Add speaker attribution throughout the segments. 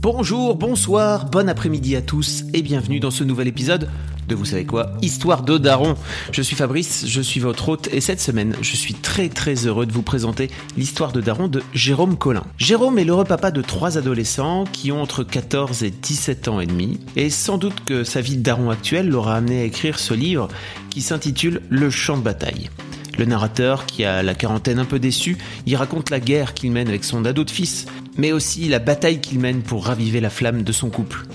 Speaker 1: Bonjour, bonsoir, bon après-midi à tous et bienvenue dans ce nouvel épisode de Vous savez quoi Histoire de Daron. Je suis Fabrice, je suis votre hôte et cette semaine, je suis très très heureux de vous présenter l'histoire de Daron de Jérôme Collin. Jérôme est l'heureux papa de trois adolescents qui ont entre 14 et 17 ans et demi et sans doute que sa vie de Daron actuelle l'aura amené à écrire ce livre qui s'intitule Le champ de bataille. Le narrateur, qui a la quarantaine un peu déçu, y raconte la guerre qu'il mène avec son ado de fils, mais aussi la bataille qu'il mène pour raviver la flamme de son couple.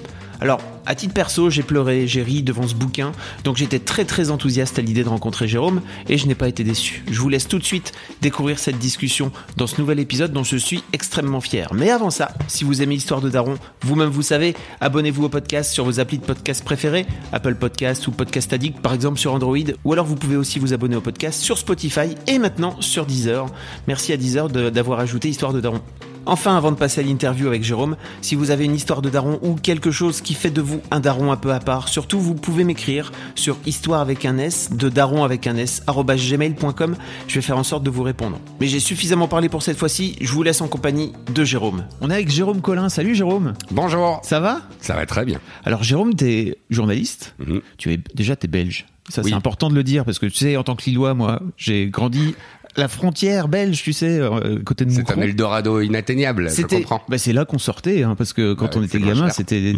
Speaker 1: Alors, à titre perso, j'ai pleuré, j'ai ri devant ce bouquin, donc j'étais très très enthousiaste à l'idée de rencontrer Jérôme, et je n'ai pas été déçu. Je vous laisse tout de suite découvrir cette discussion dans ce nouvel épisode dont je suis extrêmement fier. Mais avant ça, si vous aimez l'histoire de Daron, vous-même vous savez, abonnez-vous au podcast sur vos applis de podcast préférés, Apple Podcast ou Podcast Addict par exemple sur Android, ou alors vous pouvez aussi vous abonner au podcast sur Spotify et maintenant sur Deezer. Merci à Deezer de- d'avoir ajouté Histoire de Daron. Enfin, avant de passer à l'interview avec Jérôme, si vous avez une histoire de daron ou quelque chose qui fait de vous un daron un peu à part, surtout vous pouvez m'écrire sur histoire avec un S, de daron avec un S, gmail.com. Je vais faire en sorte de vous répondre. Mais j'ai suffisamment parlé pour cette fois-ci, je vous laisse en compagnie de Jérôme. On est avec Jérôme Collin. Salut Jérôme.
Speaker 2: Bonjour.
Speaker 1: Ça va?
Speaker 2: Ça va très bien.
Speaker 1: Alors Jérôme, t'es journaliste.
Speaker 2: Mhm.
Speaker 1: Tu es déjà t'es belge. Ça
Speaker 2: Oui.
Speaker 1: c'est important de le dire parce que tu sais en tant que Lillois, moi, j'ai grandi la frontière belge, tu sais, euh, côté de
Speaker 2: C'est un Eldorado inatteignable, je comprends.
Speaker 1: bah c'est là qu'on sortait, hein, parce que quand
Speaker 2: Ouais,
Speaker 1: on était gamin, c'était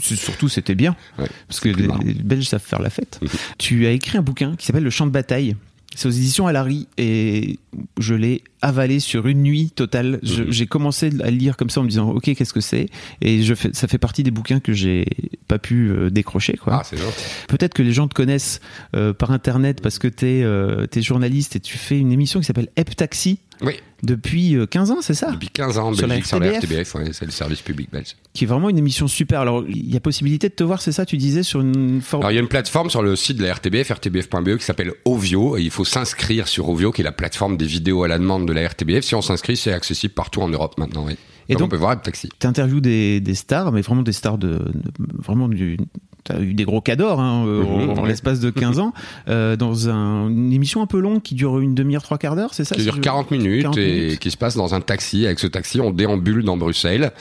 Speaker 1: surtout c'était bien,
Speaker 2: Ouais,
Speaker 1: parce que les Belges savent faire la fête.
Speaker 2: Mhm.
Speaker 1: Tu as écrit un bouquin qui s'appelle Le Champ de bataille. C'est aux éditions Alary et je l'ai avalé sur une nuit totale.
Speaker 2: Mhm.
Speaker 1: J'ai commencé à lire comme ça en me disant ok qu'est-ce que c'est? Et je fais, ça fait partie des bouquins que j'ai pas pu euh, décrocher quoi.
Speaker 2: Ah.
Speaker 1: Peut-être que les gens te connaissent euh, par internet parce que t'es euh, es journaliste et tu fais une émission qui s'appelle Hep Taxi
Speaker 2: Oui,
Speaker 1: depuis euh, 15 ans c'est ça
Speaker 2: depuis 15 ans en
Speaker 1: Sur la
Speaker 2: sur la
Speaker 1: RTBF.
Speaker 2: Ouais, c'est le service public belge.
Speaker 1: qui est vraiment une émission super. Alors, il y a possibilité de te voir, c'est ça, tu disais, sur une forme.
Speaker 2: Alors, il y a une plateforme sur le site de la RTBF, rtbf.be, qui s'appelle Ovio, et il faut s'inscrire sur Ovio, qui est la plateforme des vidéos à la demande de la RTBF. Si on s'inscrit, c'est accessible partout en Europe maintenant, oui.
Speaker 1: Et
Speaker 2: donc,
Speaker 1: donc-
Speaker 2: on peut voir le taxi.
Speaker 1: Tu interviews des, des stars, mais vraiment des stars de. de- vraiment du. T'as eu des gros cadors hein, euh, en,
Speaker 2: ouais.
Speaker 1: l'espace de 15 ans, euh, dans un- une émission un peu longue qui dure une demi-heure, trois quarts d'heure, c'est ça
Speaker 2: qui dure
Speaker 1: je-
Speaker 2: 40 minutes
Speaker 1: 40
Speaker 2: et
Speaker 1: minutes.
Speaker 2: qui se passe dans un taxi. Avec ce taxi, on déambule dans Bruxelles.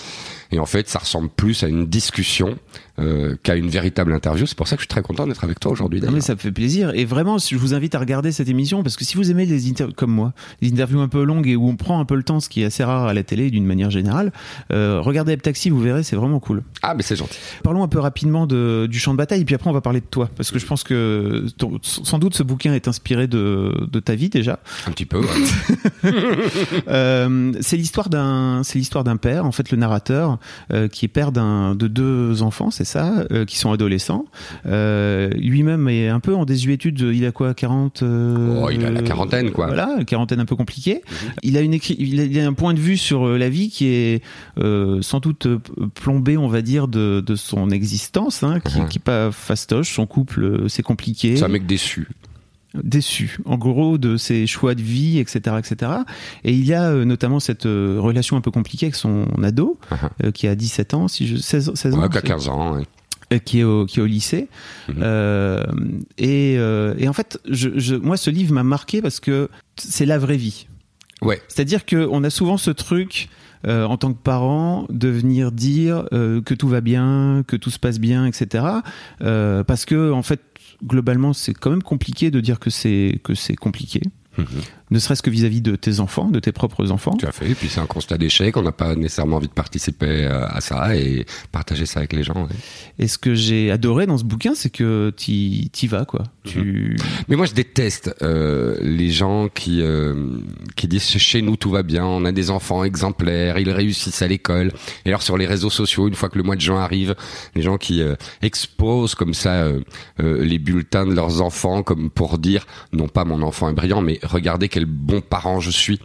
Speaker 2: Et en fait, ça ressemble plus à une discussion euh, qu'à une véritable interview. C'est pour ça que je suis très content d'être avec toi aujourd'hui.
Speaker 1: Non, mais ça me fait plaisir. Et vraiment, je vous invite à regarder cette émission parce que si vous aimez les interviews comme moi, les interviews un peu longues et où on prend un peu le temps, ce qui est assez rare à la télé d'une manière générale, euh, regardez Hep Taxi, vous verrez, c'est vraiment cool.
Speaker 2: Ah, mais c'est gentil.
Speaker 1: Parlons un peu rapidement de, du champ de bataille, et puis après on va parler de toi, parce que je pense que ton- sans doute ce bouquin est inspiré de, de ta vie déjà.
Speaker 2: Un petit peu. ouais.
Speaker 1: Euh, c'est l'histoire d'un, c'est l'histoire d'un père, en fait le narrateur, euh, qui est père d'un, de deux enfants, c'est ça, euh, qui sont adolescents. Euh, lui-même est un peu en désuétude. Il a quoi, 40 euh,
Speaker 2: Oh, il a la quarantaine, quoi.
Speaker 1: Voilà, quarantaine un peu compliquée. Il a une il a, il a un point de vue sur euh, la vie qui est sans doute plombé, on va dire, de, de son existence, hein, qui,
Speaker 2: Mhm.
Speaker 1: qui est pas fastoche. Son couple, c'est compliqué
Speaker 2: C'est un mec déçu.
Speaker 1: Déçu, en gros, de ses choix de vie, etc., etc. Et il y a euh, notamment cette euh, relation un peu compliquée avec son ado,
Speaker 2: Mhm.
Speaker 1: euh, qui a 17 ans, si je 16, 16 ans, c'est-
Speaker 2: 15 ans. ouais.
Speaker 1: qui est au, qui est au lycée.
Speaker 2: Mhm.
Speaker 1: Euh, et, et en fait, je, je, moi, ce livre m'a marqué parce que c'est la vraie vie.
Speaker 2: Ouais.
Speaker 1: C'est-à-dire qu'on a souvent ce truc. euh, en tant que parent, de venir dire euh, que tout va bien, que tout se passe bien, etc. Euh, parce que en fait, globalement, c'est quand même compliqué de dire que c'est que c'est compliqué.
Speaker 2: Mhm.
Speaker 1: Ne serait-ce que vis-à-vis de tes enfants, de tes propres enfants.
Speaker 2: Tout à fait. Et puis c'est un constat d'échec. On n'a pas nécessairement envie de participer euh, à ça et partager ça avec les gens. ouais.
Speaker 1: Et ce que j'ai adoré dans ce bouquin, c'est que t'y y vas, quoi. Tu...
Speaker 2: Mais moi, je déteste euh, les gens qui euh, qui disent chez nous tout va bien, on a des enfants exemplaires, ils réussissent à l'école. Et alors sur les réseaux sociaux, une fois que le mois de juin arrive, les gens qui euh, exposent comme ça les bulletins de leurs enfants, comme pour dire non pas mon enfant est brillant, mais regardez quel quel bon parent je suis.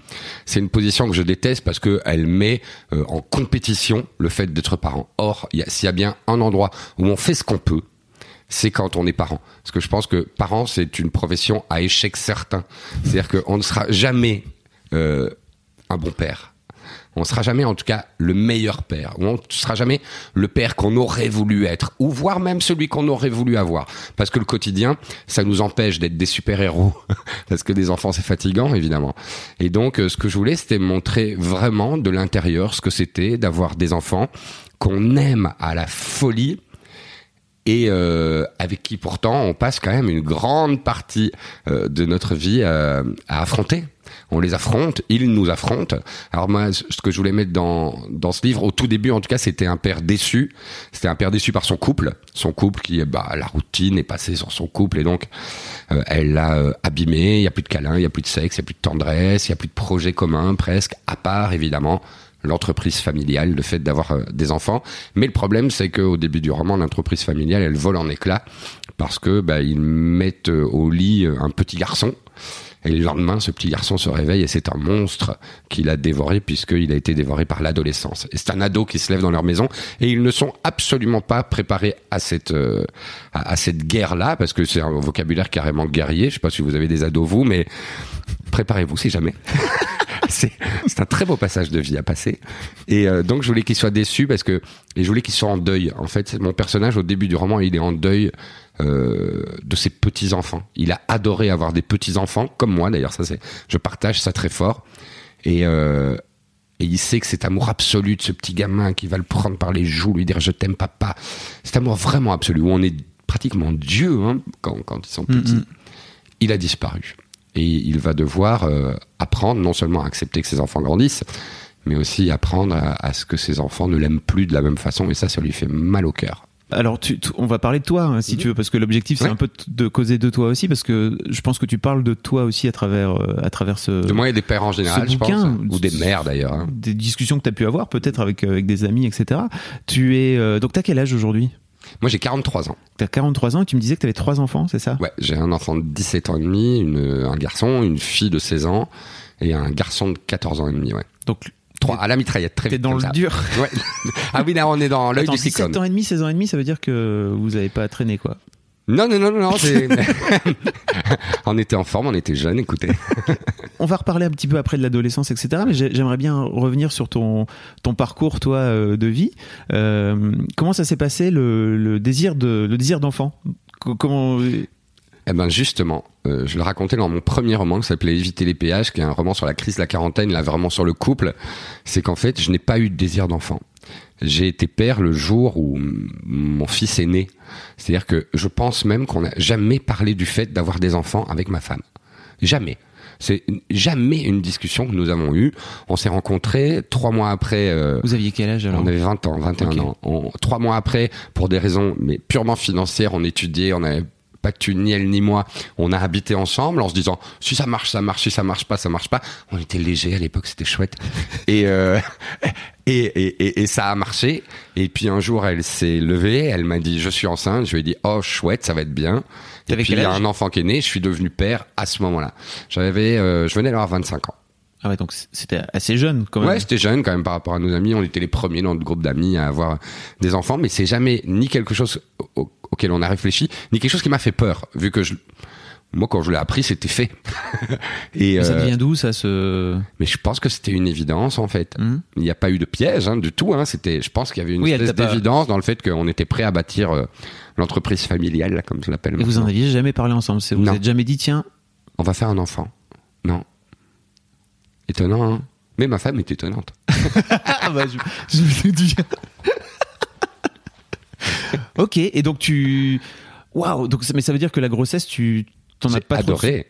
Speaker 2: C'est une position que je déteste parce que elle met euh, en compétition le fait d'être parent. Or, s'il y a bien un endroit où on fait ce qu'on peut, c'est quand on est parent. Parce que je pense que parent, c'est une profession à échec certain. C'est-à-dire qu'on ne sera jamais euh, un bon père. On sera jamais, en tout cas, le meilleur père. On sera jamais le père qu'on aurait voulu être, ou voire même celui qu'on aurait voulu avoir. Parce que le quotidien, ça nous empêche d'être des super-héros. Parce que des enfants, c'est fatigant, évidemment. Et donc, euh, ce que je voulais, c'était montrer vraiment de l'intérieur ce que c'était d'avoir des enfants qu'on aime à la folie, et euh, avec qui pourtant on passe quand même une grande partie euh, de notre vie à, à affronter. On les affronte, ils nous affrontent. Alors moi, ce que je voulais mettre dans dans ce livre, au tout début en tout cas, c'était un père déçu. C'était un père déçu par son couple, son couple qui, bah, la routine est passée sur son couple et donc euh, elle l'a euh, abîmé. Il y a plus de câlins, il y a plus de sexe, il y a plus de tendresse, il y a plus de projet commun presque, à part évidemment l'entreprise familiale, le fait d'avoir euh, des enfants. Mais le problème, c'est qu'au début du roman, l'entreprise familiale, elle vole en éclats parce que bah, ils mettent au lit un petit garçon. Et le lendemain, ce petit garçon se réveille et c'est un monstre qu'il a dévoré puisqu'il a été dévoré par l'adolescence. Et c'est un ado qui se lève dans leur maison et ils ne sont absolument pas préparés à cette à, cette guerre-là parce que c'est un vocabulaire carrément guerrier. Je sais pas si vous avez des ados vous, mais préparez-vous si jamais. c'est un très beau passage de vie à passer. Et euh, donc je voulais qu'il soit déçu parce que et je voulais qu'il soit en deuil. En fait, mon personnage au début du roman, il est en deuil euh, de ses petits enfants. Il a adoré avoir des petits enfants, comme moi d'ailleurs. Ça c'est, je partage ça très fort. Et euh, et il sait que cet amour absolu de ce petit gamin qui va le prendre par les joues, lui dire je t'aime papa, cet amour vraiment absolu où on est pratiquement Dieu hein, quand, quand ils sont petits, il a disparu et il va devoir euh, apprendre non seulement à accepter que ses enfants grandissent, mais aussi apprendre à, ce que ses enfants ne l'aiment plus de la même façon, et ça, ça lui fait mal au cœur.
Speaker 1: Alors, tu, on va parler de toi, hein, si mhm. tu veux, parce que l'objectif, c'est un peu de causer de toi aussi, parce que je pense que tu parles de toi aussi à travers, euh, à travers ce.
Speaker 2: De moi et des pères en général, je pense, ou des mères d'ailleurs. Hein.
Speaker 1: Des discussions que tu as pu avoir, peut-être avec, euh, avec des amis, etc. Tu es, euh, donc, t'as quel âge aujourd'hui?
Speaker 2: Moi, j'ai 43 ans.
Speaker 1: T'as 43 ans et tu me disais que t'avais trois enfants, c'est ça?
Speaker 2: Ouais, j'ai un enfant de 17 ans et demi, une, un garçon, une fille de 16 ans et un garçon de 14 ans et demi, ouais.
Speaker 1: Donc,
Speaker 2: trois à la mitraillette, très
Speaker 1: T'es dans le dur.
Speaker 2: Ouais. Ah oui, là, on est dans l'œil du cyclone.
Speaker 1: 17 ans et demi, 16 ans et demi, ça veut dire que vous avez pas traîné, quoi.
Speaker 2: Non, non, non, non, non on était en forme, on était jeunes, écoutez.
Speaker 1: on va reparler un petit peu après de l'adolescence, etc. Mais j'aimerais bien revenir sur ton, ton parcours, toi, euh, de vie. Euh, comment ça s'est passé, le, le, désir de le désir d'enfant? Comment
Speaker 2: eh ben justement, euh, je le racontais dans mon premier roman qui s'appelait Éviter les péages, qui est un roman sur la crise de la quarantaine, là vraiment sur le couple. C'est qu'en fait, je n'ai pas eu de désir d'enfant. J'ai été père le jour où mon fils est né. C'est-à-dire que je pense même qu'on n'a jamais parlé du fait d'avoir des enfants avec ma femme. Jamais. C'est jamais une discussion que nous avons eue. On s'est rencontrés trois mois après. Euh,
Speaker 1: Vous aviez quel âge alors?
Speaker 2: On avait 20 ans, 21 ans. trois mois après, pour des raisons mais purement financières, on étudiait, on avait pas que tu ni elle ni moi, on a habité ensemble en se disant si ça marche, ça marche, si ça marche pas, ça marche pas. On était léger à l'époque, c'était chouette. et, euh, et, et, et, ça a marché. Et puis un jour, elle s'est levée, elle m'a dit je suis enceinte. Je lui ai dit oh chouette, ça va être bien. Et puis il y a un enfant qui est né, je suis devenu père à ce moment-là. J'avais, euh, je venais d'avoir 25 ans.
Speaker 1: Ah ouais, donc c'était assez jeune quand même.
Speaker 2: Ouais, c'était jeune quand même par rapport à nos amis. On était les premiers dans notre groupe d'amis à avoir des enfants, mais c'est jamais ni quelque chose auquel on a réfléchi, ni quelque chose qui m'a fait peur, vu que je, moi quand je l'ai appris c'était fait.
Speaker 1: Et ça euh, vient d'où ça se
Speaker 2: Mais je pense que c'était une évidence en fait. Hum. Il n'y a pas eu de piège hein, du tout. Hein. C'était, je pense qu'il y avait une espèce d'évidence dans le fait qu'on était prêt à bâtir euh, l'entreprise familiale, là, comme je l'appelle.
Speaker 1: Et vous en aviez jamais parlé ensemble Vous êtes jamais dit tiens,
Speaker 2: on va faire un enfant Non. Étonnant, hein Mais ma femme est étonnante.
Speaker 1: ah bah, je, je vous ai dit. ok, et donc tu. Waouh, donc mais ça veut dire que la grossesse, tu t'en as pas
Speaker 2: adoré.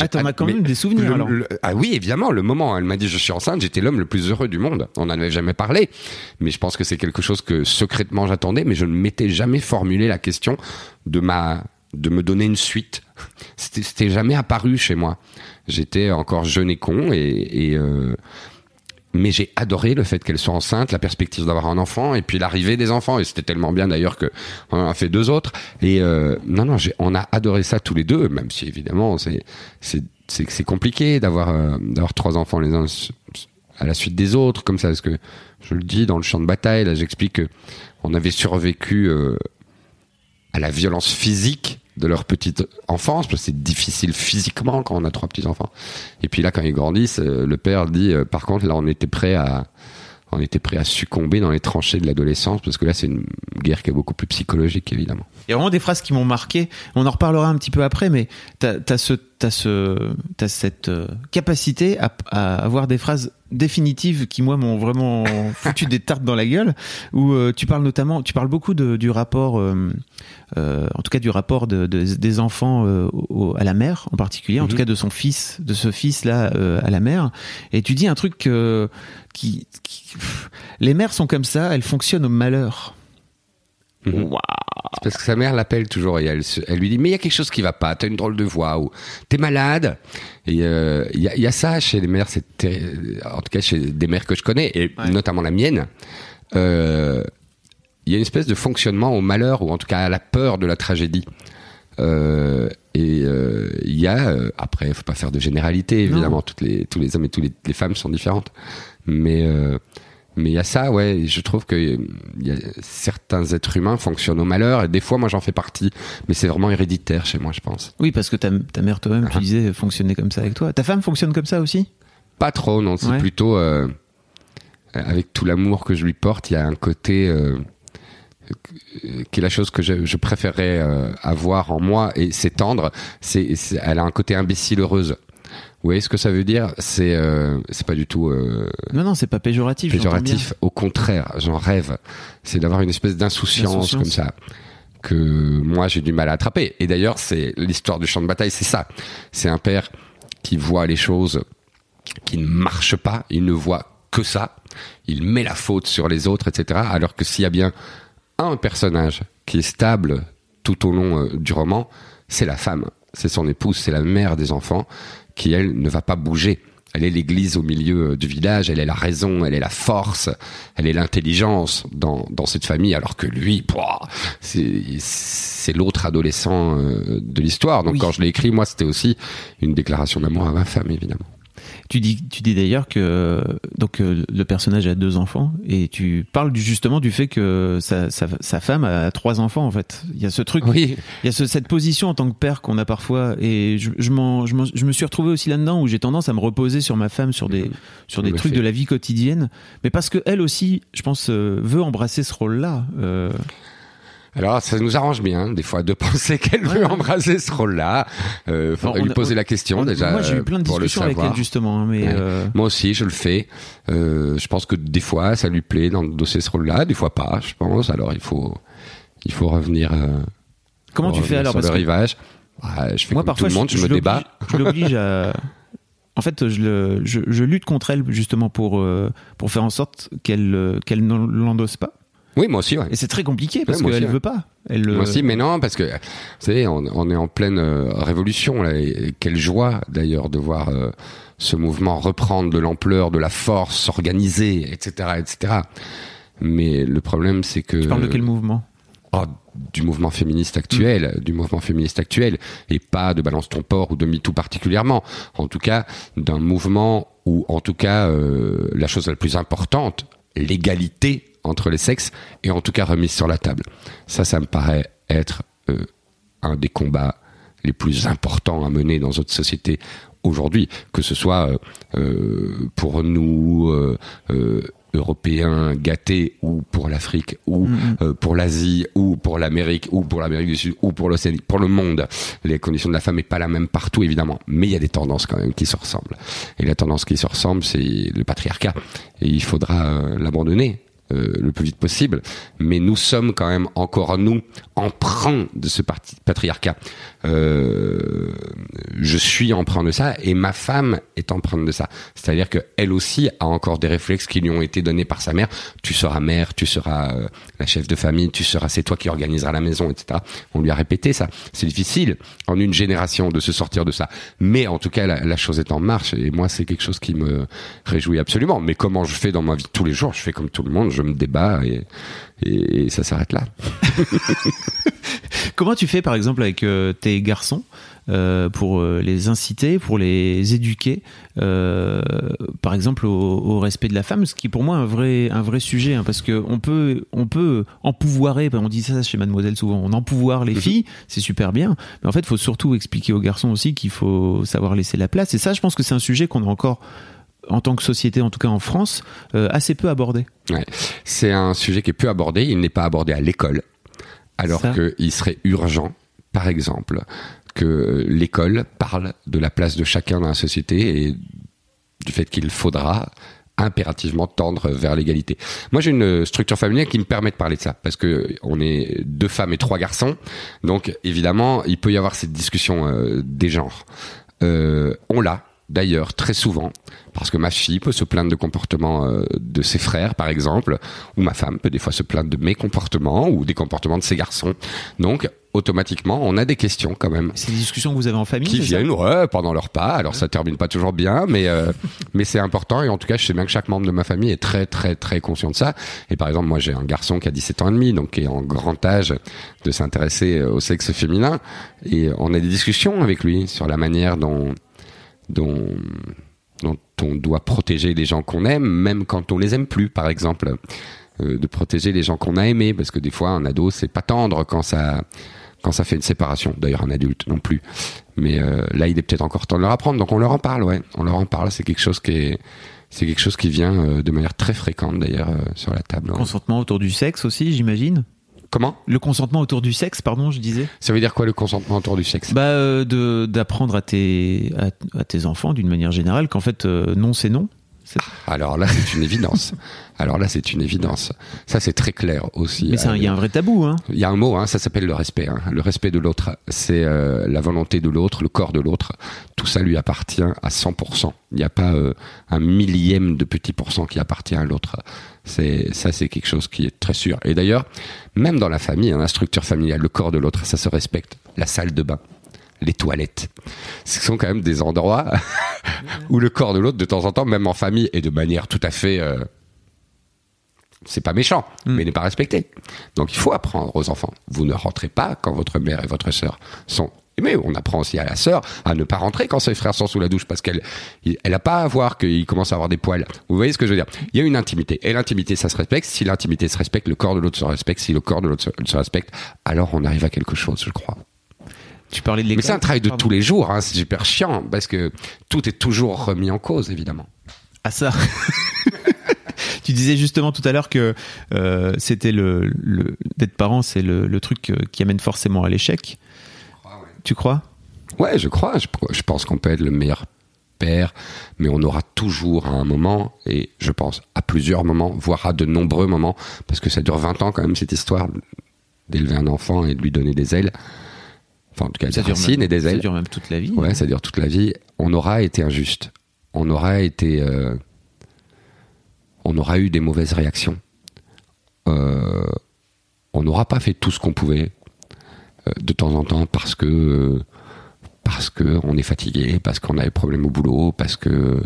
Speaker 1: Ah, t'en as quand même des souvenirs alors.
Speaker 2: ah oui, évidemment, le moment, elle m'a dit je suis enceinte, j'étais l'homme le plus heureux du monde. On n'en avait jamais parlé, mais je pense que c'est quelque chose que secrètement j'attendais, mais je ne m'étais jamais formulé la question de ma de me donner une suite. C'était jamais apparu chez moi. J'étais encore jeune et con et, euh, mais j'ai adoré le fait qu'elle soit enceinte, la perspective d'avoir un enfant et puis l'arrivée des enfants. Et c'était tellement bien d'ailleurs que on en a fait deux autres. Et euh, non, non, on a adoré ça tous les deux, même si évidemment c'est c'est compliqué d'avoir euh, d'avoir trois enfants les uns à la suite des autres comme ça parce que je le dis dans le champ de bataille là j'explique que on avait survécu à la violence physique de leur petite enfance parce que c'est difficile physiquement quand on a trois petits enfants et puis là quand ils grandissent euh, le père dit euh, par contre là on était prêt à on était prêt à succomber dans les tranchées de l'adolescence parce que là c'est une guerre qui est beaucoup plus psychologique évidemment
Speaker 1: Il y a vraiment des phrases qui m'ont marqué. On en reparlera un petit peu après, mais t'as as ce, ce, cette euh, capacité à, à avoir des phrases définitives qui moi m'ont vraiment foutu des tartes dans la gueule. Où euh, tu parles notamment, tu parles beaucoup de, du rapport, euh, euh, en tout cas du rapport de, de- des enfants au- à la mère en particulier, en tout cas de son fils, de ce fils là à la mère. Et tu dis un truc euh, qui, qui- pff, les mères sont comme ça, elles fonctionnent au malheur.
Speaker 2: Mhm. C'est parce que sa mère l'appelle toujours et elle, lui dit mais il y a quelque chose qui va pas, t'as une drôle de voix ou t'es malade. Et euh, il y, a, il y a ça chez les mères, c'est en tout cas chez des mères que je connais et
Speaker 1: Ouais.
Speaker 2: notamment la mienne. euh, Il y a une espèce de fonctionnement au malheur ou en tout cas à la peur de la tragédie. Euh, et il y a après, faut pas faire de généralité évidemment. Toutes les tous les hommes et toutes les, les femmes sont différentes, mais euh, mais il y a ça, ouais. Je trouve que y a, certains êtres humains fonctionnent au malheur, et des fois, moi, j'en fais partie. Mais c'est vraiment héréditaire chez moi, je pense.
Speaker 1: Oui, parce que ta, ta mère toi-même,
Speaker 2: Ah.
Speaker 1: tu disais, fonctionnait comme ça avec toi. Ta femme fonctionne comme ça aussi?
Speaker 2: Pas trop, non. C'est
Speaker 1: Ouais.
Speaker 2: plutôt euh, avec tout l'amour que je lui porte, il y a un côté euh, qui est la chose que je, je préférais euh, avoir en moi et s'étendre. C'est, c'est- elle a un côté imbécile heureuse. Vous voyez ce que ça veut dire? C'est, euh, c'est pas du tout. euh,
Speaker 1: Non, non, c'est pas péjoratif.
Speaker 2: péjoratif. Au contraire, j'en rêve. C'est d'avoir une espèce d'insouciance
Speaker 1: D'insouciance.
Speaker 2: comme ça que moi j'ai du mal à attraper. Et d'ailleurs, c'est l'histoire du champ de bataille, c'est ça. C'est un père qui voit les choses qui ne marchent pas, il ne voit que ça. Il met la faute sur les autres, etc. Alors que s'il y a bien un personnage qui est stable tout au long euh, du roman, c'est la femme, c'est son épouse, c'est la mère des enfants qui, elle, ne va pas bouger. Elle est l'église au milieu euh, du village, elle est la raison, elle est la force, elle est l'intelligence dans, dans cette famille, alors que lui, c'est c'est l'autre adolescent euh, de l'histoire. Donc
Speaker 1: Oui.
Speaker 2: quand je l'ai écrit, moi, c'était aussi une déclaration d'amour à ma femme, évidemment.
Speaker 1: Tu dis, tu dis d'ailleurs que donc euh, le personnage a deux enfants et tu parles justement du fait que sa, sa, sa femme a trois enfants en fait. Il y a ce truc,
Speaker 2: Oui,
Speaker 1: il y a ce- cette position en tant que père qu'on a parfois et je, je, m'en- je, m'en- je me suis retrouvé aussi là-dedans où j'ai tendance à me reposer sur ma femme sur des sur des
Speaker 2: En
Speaker 1: trucs de la vie quotidienne, mais parce que elle aussi, je pense, euh, veut embrasser ce rôle-là. Euh,
Speaker 2: Alors, ça nous arrange bien, des fois, de penser qu'elle veut embrasser ce rôle-là. Euh, faudrait lui poser
Speaker 1: on-
Speaker 2: la question,
Speaker 1: on-
Speaker 2: déjà.
Speaker 1: Moi, j'ai eu
Speaker 2: euh,
Speaker 1: plein de discussions avec elle justement, hein, mais
Speaker 2: Ouais.
Speaker 1: euh,
Speaker 2: Moi aussi, je le fais. Euh, je pense que des fois, ça lui plaît d'endosser ce rôle-là, des fois pas, je pense. Alors, il faut, il faut revenir. euh,
Speaker 1: comment tu
Speaker 2: revenir
Speaker 1: fais alors
Speaker 2: sur
Speaker 1: parce
Speaker 2: le
Speaker 1: que
Speaker 2: rivage. Ouais, je fais
Speaker 1: moi
Speaker 2: comme
Speaker 1: parfois
Speaker 2: tout le monde, je, me débat.
Speaker 1: je l'oblige à en fait je, le, je, lutte contre elle justement pour pour faire en sorte qu'elle qu'elle ne l'endosse pas
Speaker 2: Oui, moi aussi, ouais.
Speaker 1: et c'est très compliqué parce
Speaker 2: Ouais,
Speaker 1: qu'elle
Speaker 2: aussi,
Speaker 1: veut pas elle
Speaker 2: Moi
Speaker 1: euh,
Speaker 2: aussi, mais non, parce que, vous savez, on, on est en pleine euh, révolution, là, et quelle joie, d'ailleurs, de voir euh, ce mouvement reprendre de l'ampleur, de la force, s'organiser, etc., etc. Mais le problème, c'est que...
Speaker 1: tu parles de quel mouvement?
Speaker 2: Oh, du mouvement féministe actuel,
Speaker 1: Mm.
Speaker 2: du mouvement féministe actuel, et pas de balance ton port ou de MeToo particulièrement. En tout cas, d'un mouvement où, en tout cas, euh, la chose la plus importante, l'égalité entre les sexes, est en tout cas remise sur la table. Ça, ça me paraît être euh, un des combats les plus importants à mener dans notre société aujourd'hui, que ce soit euh, euh, pour nous euh, Européens gâtés ou pour l'Afrique ou euh, pour l'Asie ou pour l'Amérique ou pour l'Amérique du Sud ou pour l'Océanie, pour le monde. Les conditions de la femme n'est pas la même partout évidemment, mais il y a des tendances quand même qui se ressemblent. Et la tendance qui se ressemble, c'est le patriarcat. Et il faudra l'abandonner. Euh, le plus vite possible, mais nous sommes quand même encore nous emprunts de ce patriarcat. Euh, je suis emprunt de ça et ma femme est empreinte de ça. C'est-à-dire que elle aussi a encore des réflexes qui lui ont été donnés par sa mère. Tu seras mère, tu seras euh, la chef de famille, tu seras, c'est toi qui organiseras la maison, etc. On lui a répété ça. C'est difficile en une génération de se sortir de ça. Mais en tout cas, la, chose est en marche et moi, c'est quelque chose qui me réjouit absolument. Mais comment je fais dans ma vie tous les jours? Je fais comme tout le monde. je me débat et ça s'arrête là.
Speaker 1: Comment tu fais par exemple avec euh, tes garçons euh, pour euh, les inciter, pour les éduquer, euh, par exemple au, au respect de la femme, ce qui est pour moi un vrai un vrai sujet, hein, parce que on peut on peut empouvoirer, ben, on dit ça chez Mademoiselle souvent, on empouvoir les
Speaker 2: Mhm.
Speaker 1: filles, c'est super bien, mais en fait il faut surtout expliquer aux garçons aussi qu'il faut savoir laisser la place, et ça je pense que c'est un sujet qu'on a encore en tant que société, en tout cas en France, euh, assez peu abordé.
Speaker 2: Ouais. C'est un sujet qui est peu abordé. Il n'est pas abordé à l'école, alors qu'il serait urgent, par exemple, que l'école parle de la place de chacun dans la société et du fait qu'il faudra impérativement tendre vers l'égalité. Moi, j'ai une structure familiale qui me permet de parler de ça parce que on est deux femmes et trois garçons, donc évidemment, il peut y avoir cette discussion euh, des genres. Euh, on l'a d'ailleurs très souvent parce que ma fille peut se plaindre de comportements euh, de ses frères, par exemple, ou ma femme peut des fois se plaindre de mes comportements ou des comportements de ses garçons. Donc, automatiquement, on a des questions quand même
Speaker 1: C'est des discussions que vous avez en famille
Speaker 2: qui viennent ouais, pendant leur pas. Alors ça termine pas toujours bien, mais euh, mais c'est important et en tout cas je sais bien que chaque membre de ma famille est très très très conscient de ça. Et par exemple moi j'ai un garçon qui a 17 ans et demi, donc qui est en grand âge de s'intéresser au sexe féminin et on a des discussions avec lui sur la manière dont dont dont on doit protéger les gens qu'on aime, même quand on les aime plus, par exemple, Euh, de protéger les gens qu'on a aimés, parce que des fois un ado c'est pas tendre quand ça quand ça fait une séparation. D'ailleurs, un adulte non plus. Mais euh, là, il est peut-être encore temps de leur apprendre. Donc, on leur en parle, ouais. On leur en parle. C'est quelque chose qui est, c'est quelque chose qui vient euh, de manière très fréquente d'ailleurs euh, sur la table.
Speaker 1: Consentement autour du sexe aussi, j'imagine.
Speaker 2: Comment?
Speaker 1: Le consentement autour du sexe, pardon, je disais.
Speaker 2: Ça veut dire quoi le consentement autour du sexe?
Speaker 1: Bah, d'apprendre à tes à, à tes enfants d'une manière générale qu'en fait non c'est non.
Speaker 2: Alors là, c'est une évidence. Alors là, c'est une évidence. Ça, c'est très clair aussi.
Speaker 1: Mais c'est un- il y a un vrai tabou, hein.
Speaker 2: Il y a un mot, hein, ça s'appelle le respect. hein. Le respect de l'autre, c'est euh, la volonté de l'autre, le corps de l'autre. Tout ça lui appartient à 100%. Il n'y a pas euh, un millième de petit pourcent qui appartient à l'autre. C'est ça, c'est quelque chose qui est très sûr. Et d'ailleurs, même dans la famille, hein, la structure familiale, le corps de l'autre, ça se respecte. La salle de bain, les toilettes, ce sont quand même des endroits où le corps de l'autre, de temps en temps, même en famille, et de manière tout à fait euh, c'est pas méchant, mais n'est pas respecté. Donc il faut apprendre aux enfants. Vous ne rentrez pas quand votre mère et votre sœur sont. Mais on apprend aussi à la sœur à ne pas rentrer quand ses frères sont sous la douche parce qu'elle, elle a pas à voir qu'il commence à avoir des poils. Vous voyez ce que je veux dire? Il y a une intimité et l'intimité ça se respecte. Si l'intimité se respecte, le corps de l'autre se respecte. Si le corps de l'autre se, se respecte, alors on arrive à quelque chose, je crois.
Speaker 1: Tu parlais de l'école.
Speaker 2: Mais c'est un travail de
Speaker 1: Pardon.
Speaker 2: tous les jours. Hein, c'est super chiant parce que tout est toujours remis en cause, évidemment.
Speaker 1: Ah ça. tu disais justement tout à l'heure que euh, c'était le, le d'être parent, c'est le, le truc euh, qui amène forcément à l'échec. Tu crois?
Speaker 2: Ouais, je crois. Je, je pense qu'on peut être le meilleur père, mais on aura toujours à un moment, et je pense à plusieurs moments, voire à de nombreux moments, parce que ça dure 20 ans quand même cette histoire d'élever un enfant et de lui donner des ailes. Enfin, en tout cas, des racines
Speaker 1: même,
Speaker 2: et des
Speaker 1: ça
Speaker 2: ailes.
Speaker 1: dure même toute la vie.
Speaker 2: Ouais, ça dure toute la vie. On aura été injuste. On aura été. euh, on aura eu des mauvaises réactions. Euh, on n'aura pas fait tout ce qu'on pouvait euh, de temps en temps parce que parce que on est fatigué, parce qu'on a des problèmes au boulot, parce que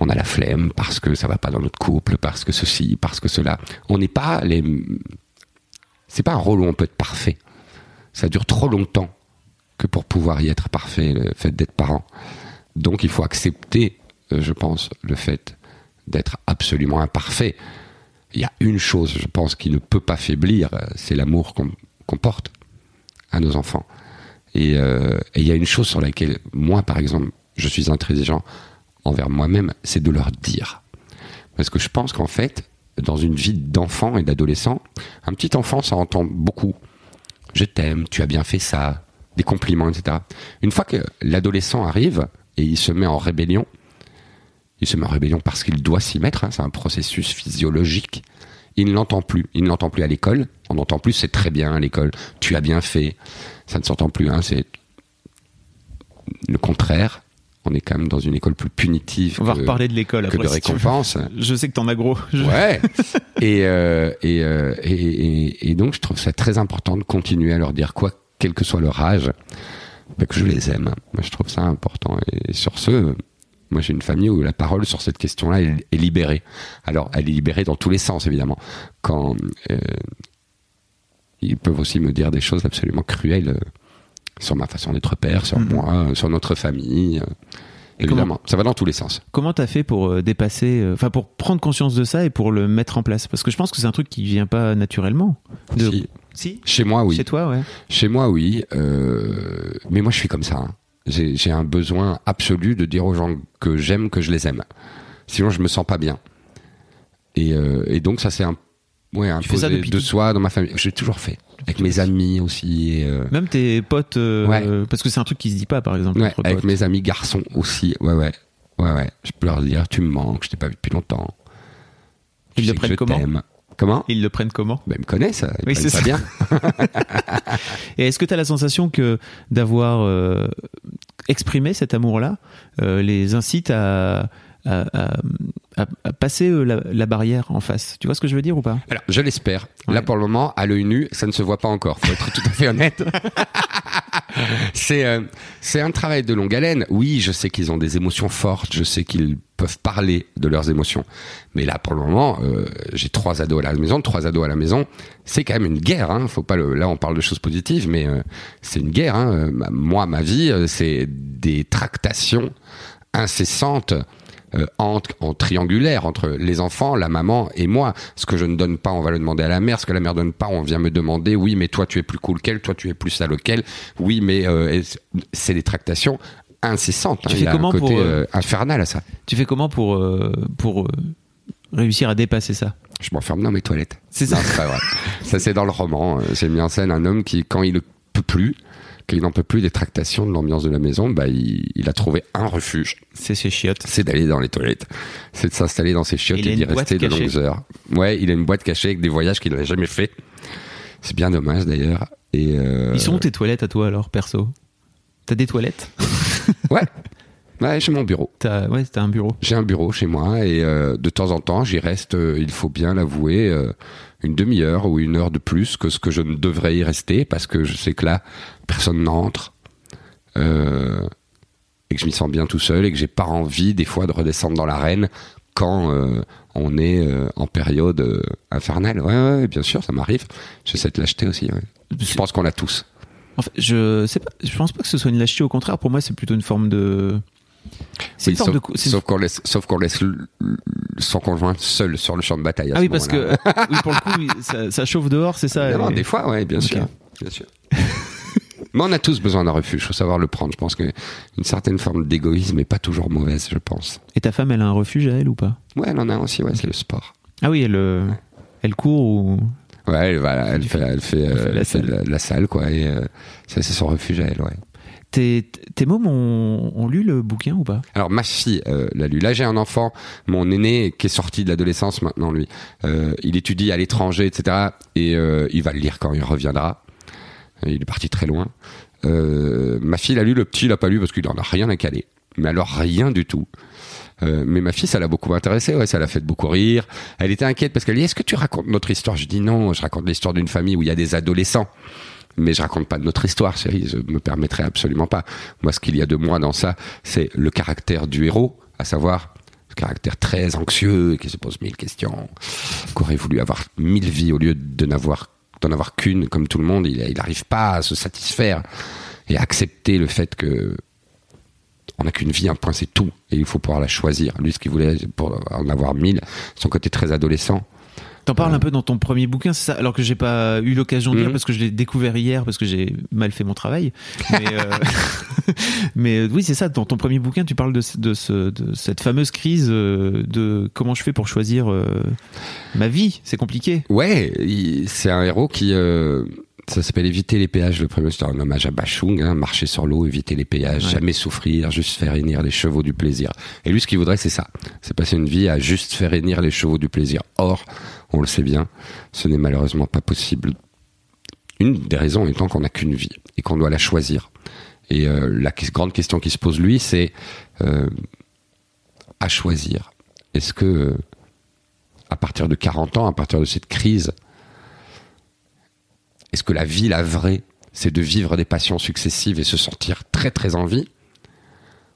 Speaker 2: on a la flemme, parce que ça va pas dans notre couple, parce que ceci, parce que cela. On n'est pas les. C'est pas un rôle où on peut être parfait. Ça dure trop longtemps que pour pouvoir y être parfait, le fait d'être parent. Donc il faut accepter, euh, je pense, le fait d'être absolument imparfait. Il y a une chose, je pense, qui ne peut pas faiblir, euh, c'est l'amour qu'on porte à nos enfants. Et, euh, et il y a une chose sur laquelle, moi, par exemple, je suis intransigeant envers moi-même, c'est de leur dire. Parce que je pense qu'en fait, dans une vie d'enfant et d'adolescent, un petit enfant, ça entend beaucoup. Je t'aime, tu as bien fait ça, des compliments, etc. Une fois que l'adolescent arrive et il se met en rébellion, il se met en rébellion parce qu'il doit s'y mettre, hein, c'est un processus physiologique. Il ne l'entend plus. Il ne l'entend plus à l'école. On n'entend plus, c'est très bien à l'école. Tu as bien fait. Ça ne s'entend plus. Hein, c'est le contraire. On est quand même dans une école plus punitive
Speaker 1: On va
Speaker 2: que,
Speaker 1: reparler de l'école
Speaker 2: que de
Speaker 1: si
Speaker 2: récompense.
Speaker 1: Je sais que t'en as gros. Je-
Speaker 2: Ouais. et, euh, et, euh, et, et, et donc, je trouve ça très important de continuer à leur dire quoi, quel que soit leur âge, bah, que je les aime. Moi, je trouve ça important. Et sur ce, Moi, j'ai une famille où la parole sur cette question-là est, est libérée. Alors, elle est libérée dans tous les sens, évidemment. Quand euh, ils peuvent aussi me dire des choses absolument cruelles sur ma façon d'être père, sur
Speaker 1: Mhm.
Speaker 2: moi, euh, sur notre famille. euh,
Speaker 1: Et
Speaker 2: évidemment, ça va dans tous les sens.
Speaker 1: Comment t'as fait pour euh, dépasser, enfin pour prendre conscience de ça et pour le mettre en place? Parce que je pense que c'est un truc qui vient pas naturellement. De-
Speaker 2: Si.
Speaker 1: Si
Speaker 2: Chez moi, oui.
Speaker 1: Chez toi, ouais.
Speaker 2: Chez moi, oui. euh, mais moi, je suis comme ça. hein. J'ai un besoin absolu de dire aux gens que j'aime que je les aime. Sinon, je me sens pas bien. Et, euh, et donc, ça c'est un ouais,
Speaker 1: ça depuis
Speaker 2: de soi dans ma famille. J'ai toujours fait. Avec mes amis aussi. Et, euh,
Speaker 1: Même tes potes, euh,
Speaker 2: Ouais.
Speaker 1: parce que c'est un truc qui se dit pas, par exemple.
Speaker 2: ouais, avec
Speaker 1: potes.
Speaker 2: mes amis garçons aussi. Ouais, ouais. Ouais, ouais. Je peux leur dire, tu me manques, je t'ai pas vu depuis longtemps.
Speaker 1: Ils le prennent comment.
Speaker 2: Comment
Speaker 1: Ils le prennent comment
Speaker 2: ben, Ils me connaissent. Ils
Speaker 1: Oui,
Speaker 2: prennent ça
Speaker 1: ça.
Speaker 2: bien.
Speaker 1: Et est-ce que tu as la sensation que d'avoir euh, exprimé cet amour-là les incite à, à, à- à- à passer euh, la, la barrière en face Tu vois ce que je veux dire ou pas?
Speaker 2: Alors, je l'espère.
Speaker 1: Ouais.
Speaker 2: Là, pour le moment, à l'œil nu, ça ne se voit pas encore. Faut être tout à fait honnête. c'est euh, c'est un travail de longue haleine. Oui, je sais qu'ils ont des émotions fortes. Je sais qu'ils peuvent parler de leurs émotions. Mais là, pour le moment, euh, j'ai trois ados à la maison. Trois ados à la maison, c'est quand même une guerre. Hein. Faut pas le. Là, on parle de choses positives, mais euh, c'est une guerre. Hein. Moi, ma vie, c'est des tractations incessantes euh, en, en triangulaire entre les enfants, la maman et moi. Ce que je ne donne pas, on va le demander à la mère. Ce que la mère donne pas, on vient me demander. Oui, mais toi, tu es plus cool qu'elle. Toi, tu es plus sale qu'elle. Oui, mais euh, c'est- des tractations incessantes.
Speaker 1: Tu
Speaker 2: hein.
Speaker 1: fais
Speaker 2: Il y a
Speaker 1: comment
Speaker 2: un côté
Speaker 1: pour, euh,
Speaker 2: euh, infernal à ça.
Speaker 1: Tu fais comment pour, pour réussir à dépasser ça?
Speaker 2: Je m'enferme dans mes toilettes.
Speaker 1: C'est ça.
Speaker 2: c'est pas vrai. ça, c'est dans le roman. J'ai mis en scène un homme qui, quand il ne peut plus, qu'il n'en peut plus des tractations de l'ambiance de la maison, bah, il, il a trouvé un refuge.
Speaker 1: C'est ses chiottes.
Speaker 2: c'est d'aller dans les toilettes, c'est de s'installer dans ses chiottes
Speaker 1: Il
Speaker 2: et d'y rester de longues heures. Ouais, il a une boîte cachée avec des voyages qu'il n'avait jamais fait. C'est bien dommage d'ailleurs. Et euh,
Speaker 1: Ils sont où tes toilettes à toi alors, perso? T'as des toilettes?
Speaker 2: Ouais, ouais, chez mon bureau.
Speaker 1: T'as ouais, t'as un bureau.
Speaker 2: J'ai un bureau chez moi et euh, de temps en temps, j'y reste. euh, il faut bien l'avouer, euh, une demi-heure ou une heure de plus que ce que je ne devrais y rester parce que je sais que là, personne n'entre. Euh, et que je m'y sens bien tout seul et que j'ai pas envie des fois de redescendre dans l'arène quand euh, on est euh, en période infernale. Ouais, bien sûr, ça m'arrive. J'ai cette lâcheté aussi. Je pense qu'on l'a tous.
Speaker 1: En fait, je sais pas, je pense pas que ce soit une lâcheté. Au contraire, pour moi, c'est plutôt une forme de.
Speaker 2: Oui, sauf qu'on laisse, sauf qu'on laisse son conjoint seul sur le champ de bataille. à
Speaker 1: Ah
Speaker 2: ce
Speaker 1: oui, parce que oui, pour le coup, ça, ça chauffe dehors, c'est ça. Et-
Speaker 2: des fois, ouais, bien sûr, bien sûr. Mais on a tous besoin d'un refuge. Faut savoir le prendre. Je pense que une certaine forme d'égoïsme est pas toujours mauvaise. Je pense.
Speaker 1: Et ta femme, elle a un refuge à elle ou pas?
Speaker 2: Ouais, elle en a aussi. Ouais, c'est le sport.
Speaker 1: Ah oui, elle, euh, elle court ou?
Speaker 2: Ouais, elle, voilà, elle fait, elle fait,
Speaker 1: elle fait
Speaker 2: euh,
Speaker 1: la
Speaker 2: elle
Speaker 1: salle.
Speaker 2: la, la salle, quoi. Et euh, ça, c'est son refuge à elle, ouais.
Speaker 1: Tes, tes mômes ont, lu le bouquin ou pas?
Speaker 2: Alors ma fille euh, l'a lu. Là j'ai un enfant, mon aîné qui est sorti de l'adolescence maintenant lui. Euh, il étudie à l'étranger, etc. Et euh, il va le lire quand il reviendra. Il est parti très loin. Ma fille l'a lu, le petit l'a pas lu parce qu'il en a rien à caler. Mais alors rien du tout. Mais ma fille, ça l'a beaucoup intéressé, ouais, ça l'a fait beaucoup rire. Elle était inquiète parce qu'elle dit Est-ce que tu racontes notre histoire? Je dis non, je raconte l'histoire d'une famille où il y a des adolescents. Mais je raconte pas notre histoire, chérie, je me permettrai absolument pas. Moi, ce qu'il y a de moi dans ça, c'est le caractère du héros, à savoir ce caractère très anxieux, qui se pose mille questions, qui aurait voulu avoir mille vies au lieu de n'avoir d'en avoir qu'une, comme tout le monde. Il il n'arrive pas à se satisfaire et à accepter le fait que on n'a qu'une vie, un point, c'est tout, et il faut pouvoir la choisir. Lui, ce qu'il voulait, pour en avoir mille, son côté très adolescent.
Speaker 1: T'en parles un peu dans ton premier bouquin, c'est ça? Alors que j'ai pas eu l'occasion de lire
Speaker 2: Mhm.
Speaker 1: parce que je l'ai découvert hier parce que j'ai mal fait mon travail. Mais, euh, mais euh, oui, c'est ça. Dans ton premier bouquin, tu parles de, ce- de, ce- de cette fameuse crise euh, de comment je fais pour choisir euh, ma vie. C'est compliqué.
Speaker 2: Ouais, c'est un héros qui. euh, ça s'appelle Éviter les péages. Le premier, c'est un hommage à Bachung, hein, marcher sur l'eau, éviter les péages,
Speaker 1: Ouais.
Speaker 2: jamais souffrir, juste faire hennir les chevaux du plaisir. Et lui, ce qu'il voudrait, c'est ça. C'est passer une vie à juste faire hennir les chevaux du plaisir. Or, on le sait bien, ce n'est malheureusement pas possible. Une des raisons étant qu'on n'a qu'une vie et qu'on doit la choisir. Et euh, la grande question qui se pose lui, c'est euh, à choisir. Est-ce que euh, à partir de 40 ans, à partir de cette crise, est-ce que la vie, la vraie, c'est de vivre des passions successives et se sentir très très en vie?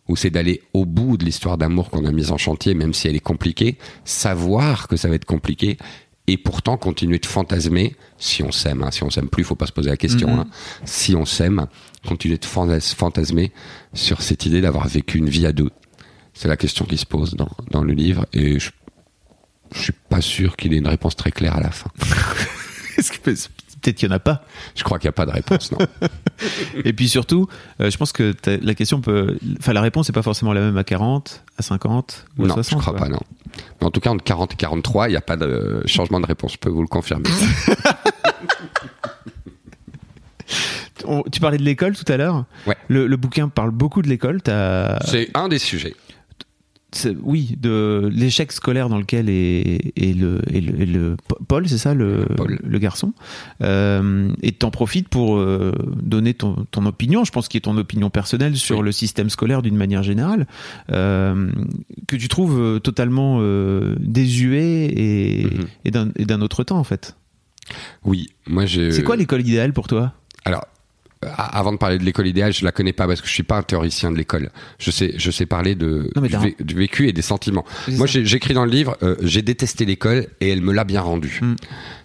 Speaker 2: Où c'est d'aller au bout de l'histoire d'amour qu'on a mise en chantier, même si elle est compliquée, savoir que ça va être compliqué, et pourtant continuer de fantasmer, si on s'aime, hein, si on s'aime plus, faut pas se poser la question,
Speaker 1: Mhm.
Speaker 2: hein, si on s'aime, continuer de fantas- fantasmer sur cette idée d'avoir vécu une vie à deux. C'est la question qui se pose dans, dans le livre, et je, je suis pas sûr qu'il ait une réponse très claire à la fin.
Speaker 1: Est-ce Peut-être qu'il n'y en a pas.
Speaker 2: Je crois qu'il n'y a pas de réponse, non.
Speaker 1: Et puis surtout, euh, je pense que la question peut. Enfin, la réponse n'est pas forcément la même à 40, à 50 ou à
Speaker 2: non,
Speaker 1: 60.
Speaker 2: je crois pas, non. Mais en tout cas, entre 40 et 43, il n'y a pas de changement de réponse, je peux vous le confirmer.
Speaker 1: On- tu parlais de l'école tout à l'heure.
Speaker 2: Ouais.
Speaker 1: Le, le bouquin parle beaucoup de l'école.
Speaker 2: C'est un des sujets.
Speaker 1: Oui, de l'échec scolaire dans lequel est, est le, est le, est le- Paul, c'est ça, le, garçon. Euh, et t'en profites pour euh, donner ton, ton opinion, je pense qui est ton opinion personnelle sur
Speaker 2: Oui.
Speaker 1: le système scolaire d'une manière générale, euh, que tu trouves totalement désuet et,
Speaker 2: Mhm.
Speaker 1: et d'un et d'un autre temps en fait.
Speaker 2: Oui, moi j'ai.
Speaker 1: C'est quoi l'école idéale pour toi?
Speaker 2: Alors, avant de parler de l'école idéale, je la connais pas parce que je suis pas un théoricien de l'école. Je sais, je sais parler de
Speaker 1: Non, mais
Speaker 2: du,
Speaker 1: t'as
Speaker 2: vé- du vécu et des sentiments. Moi, j'écris dans le livre, euh, j'ai détesté l'école et elle me l'a bien rendu.
Speaker 1: Mm.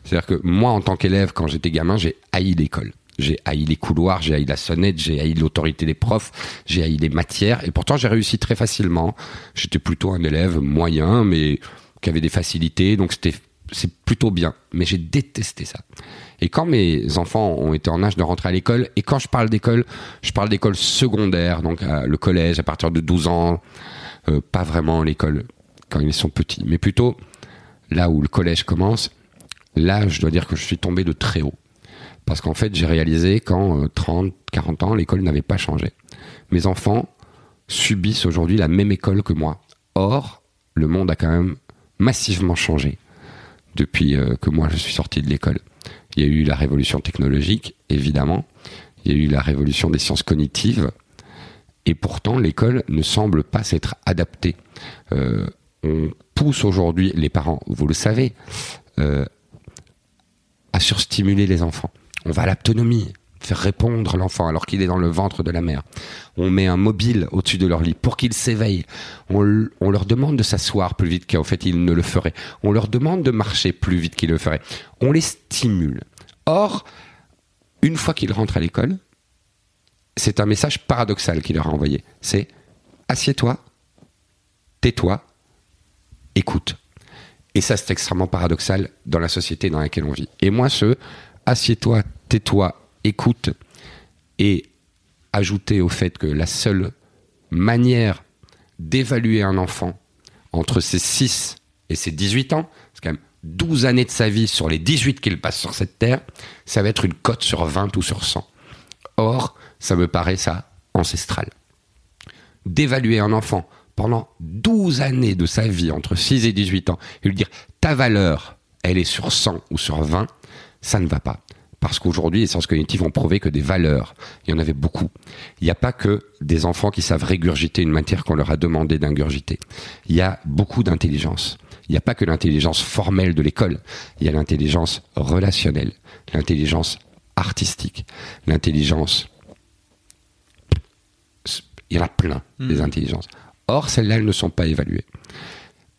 Speaker 2: C'est-à-dire que moi, en tant qu'élève, quand j'étais gamin, j'ai haï l'école. J'ai haï les couloirs, j'ai haï la sonnette, j'ai haï l'autorité des profs, j'ai haï les matières, et pourtant j'ai réussi très facilement. J'étais plutôt un élève moyen, mais qui avait des facilités, donc c'était c'est plutôt bien. Mais j'ai détesté ça. Et quand mes enfants ont été en âge de rentrer à l'école, et quand je parle d'école, je parle d'école secondaire, donc euh, le collège à partir de 12 ans, euh, pas vraiment l'école quand ils sont petits, mais plutôt là où le collège commence, là je dois dire que je suis tombé de très haut. Parce qu'en fait j'ai réalisé qu'en euh, 30, 40 ans, l'école n'avait pas changé. Mes enfants subissent aujourd'hui la même école que moi. Or, le monde a quand même massivement changé depuis euh, que moi je suis sorti de l'école. Il y a eu la révolution technologique, évidemment. Il y a eu la révolution des sciences cognitives. Et pourtant, l'école ne semble pas s'être adaptée. Euh, on pousse aujourd'hui les parents, vous le savez, euh, à surstimuler les enfants. On va à l'autonomie, faire répondre l'enfant alors qu'il est dans le ventre de la mère. On met un mobile au-dessus de leur lit pour qu'ils s'éveillent. On, leur demande de s'asseoir plus vite qu'en fait ils ne le feraient. On leur demande de marcher plus vite qu'ils le feraient. On les stimule. Or, une fois qu'ils rentrent à l'école, c'est un message paradoxal qu'il leur a envoyé. C'est assieds-toi, tais-toi, écoute. Et ça, c'est extrêmement paradoxal dans la société dans laquelle on vit. Et moi, ce assieds-toi, tais-toi, écoute, et ajouter au fait que la seule manière d'évaluer un enfant entre ses 6 et ses 18 ans, c'est quand même 12 années de sa vie sur les 18 qu'il passe sur cette terre, ça va être une cote sur 20 ou sur 100. Or, ça me paraît ça ancestral. D'évaluer un enfant pendant 12 années de sa vie, entre 6 et 18 ans, et lui dire ta valeur, elle est sur 100 ou sur 20, ça ne va pas. Parce qu'aujourd'hui, les sciences cognitives ont prouvé que des valeurs, il y en avait beaucoup. Il n'y a pas que des enfants qui savent régurgiter une matière qu'on leur a demandé d'ingurgiter. Il y a beaucoup d'intelligence. Il n'y a pas que l'intelligence formelle de l'école. Il y a l'intelligence relationnelle, l'intelligence artistique, l'intelligence il y en a plein, des intelligences. Or, celles-là, elles ne sont pas évaluées.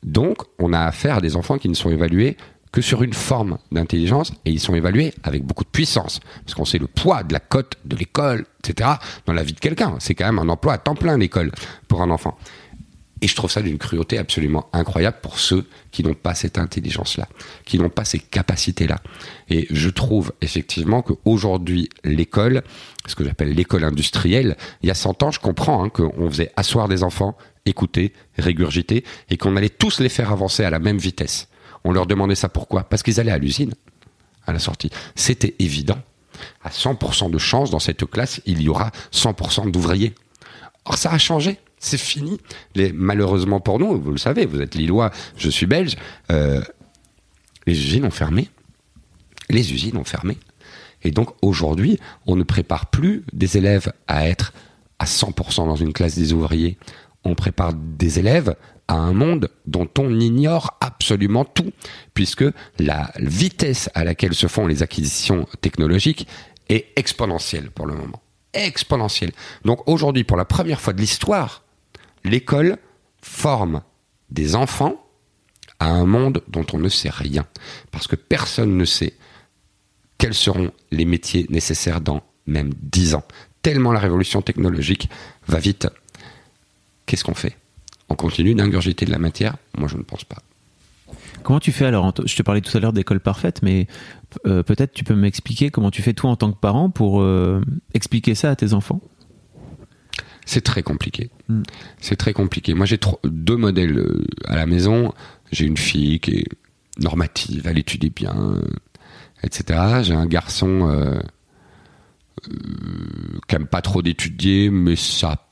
Speaker 2: Donc, on a affaire à des enfants qui ne sont évalués que sur une forme d'intelligence, et ils sont évalués avec beaucoup de puissance, parce qu'on sait le poids de la cote de l'école, etc., dans la vie de quelqu'un. C'est quand même un emploi à temps plein, l'école, pour un enfant. Et je trouve ça d'une cruauté absolument incroyable pour ceux qui n'ont pas cette intelligence-là, qui n'ont pas ces capacités-là. Et je trouve effectivement qu'aujourd'hui, l'école, ce que j'appelle l'école industrielle, il y a 100 ans, je comprends hein, qu'on faisait asseoir des enfants, écouter, régurgiter, et qu'on allait tous les faire avancer à la même vitesse. On leur demandait ça pourquoi? Parce qu'ils allaient à l'usine, à la sortie. C'était évident. À 100% de chance, dans cette classe, il y aura 100% d'ouvriers. Or, ça a changé. C'est fini. Malheureusement pour nous, vous le savez, vous êtes lillois, je suis belge, euh, les usines ont fermé. Les usines ont fermé. Et donc aujourd'hui, on ne prépare plus des élèves à être à 100% dans une classe des ouvriers. On prépare des élèves à un monde dont on ignore absolument tout, puisque la vitesse à laquelle se font les acquisitions technologiques est exponentielle pour le moment. Exponentielle. Donc aujourd'hui, pour la première fois de l'histoire, L'école forme des enfants à un monde dont on ne sait rien. Parce que personne ne sait quels seront les métiers nécessaires dans même 10 ans. Tellement la révolution technologique va vite. Qu'est-ce qu'on fait? On continue d'ingurgiter de la matière? Moi, je ne pense pas.
Speaker 1: Comment tu fais alors Je te parlais tout à l'heure d'école parfaite, mais euh, peut-être tu peux m'expliquer comment tu fais toi en tant que parent pour euh, expliquer ça à tes enfants?
Speaker 2: C'est très compliqué. Mm. C'est très compliqué. Moi, j'ai deux modèles euh, à la maison. J'ai une fille qui est normative, elle étudie bien, etc. J'ai un garçon euh, qui aime pas trop d'étudier, mais ça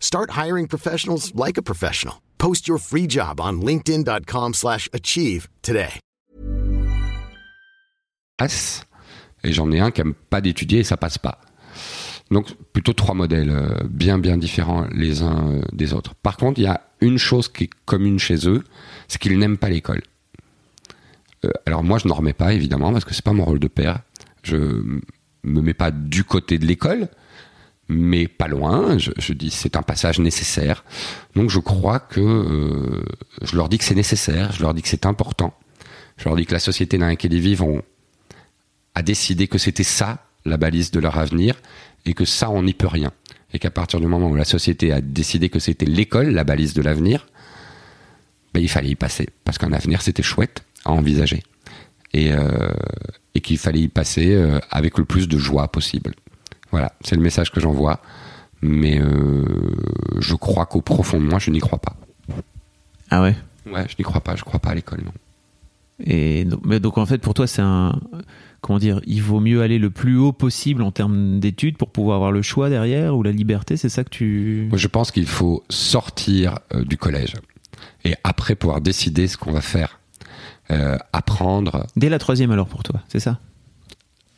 Speaker 3: Start hiring professionals like a professional. Post your free job on linkedin.com slash achieve today.
Speaker 2: Et j'en ai un qui aime pas d'étudier et ça passe pas. Donc plutôt trois modèles euh, bien bien différents les uns euh, des autres. Par contre, il y a une chose qui est commune chez eux, c'est qu'ils n'aiment pas l'école. Euh, alors moi, je n'en remets pas évidemment parce que c'est pas mon rôle de père. Je me mets pas du côté de l'école, mais pas loin. Je, dis c'est un passage nécessaire. Donc je crois que euh, je leur dis que c'est nécessaire, je leur dis que c'est important. Je leur dis que la société dans laquelle ils vivent a décidé que c'était ça la balise de leur avenir et que ça on n'y peut rien. Et qu'à partir du moment où la société a décidé que c'était l'école la balise de l'avenir, ben, il fallait y passer parce qu'un avenir c'était chouette à envisager et, euh, qu'il fallait y passer euh, avec le plus de joie possible. Voilà, c'est le message que j'envoie. Mais euh, je crois qu'au profond de moi, je n'y crois pas.
Speaker 1: Ah ouais?
Speaker 2: Ouais, je n'y crois pas. Je crois pas à l'école, non.
Speaker 1: Et donc, mais donc en fait, pour toi, c'est un. Comment dire Il vaut mieux aller le plus haut possible en termes d'études pour pouvoir avoir le choix derrière ou la liberté C'est ça que tu.
Speaker 2: Moi, je pense qu'il faut sortir euh, du collège et après pouvoir décider ce qu'on va faire. Euh, apprendre.
Speaker 1: Dès la troisième alors pour toi, c'est ça?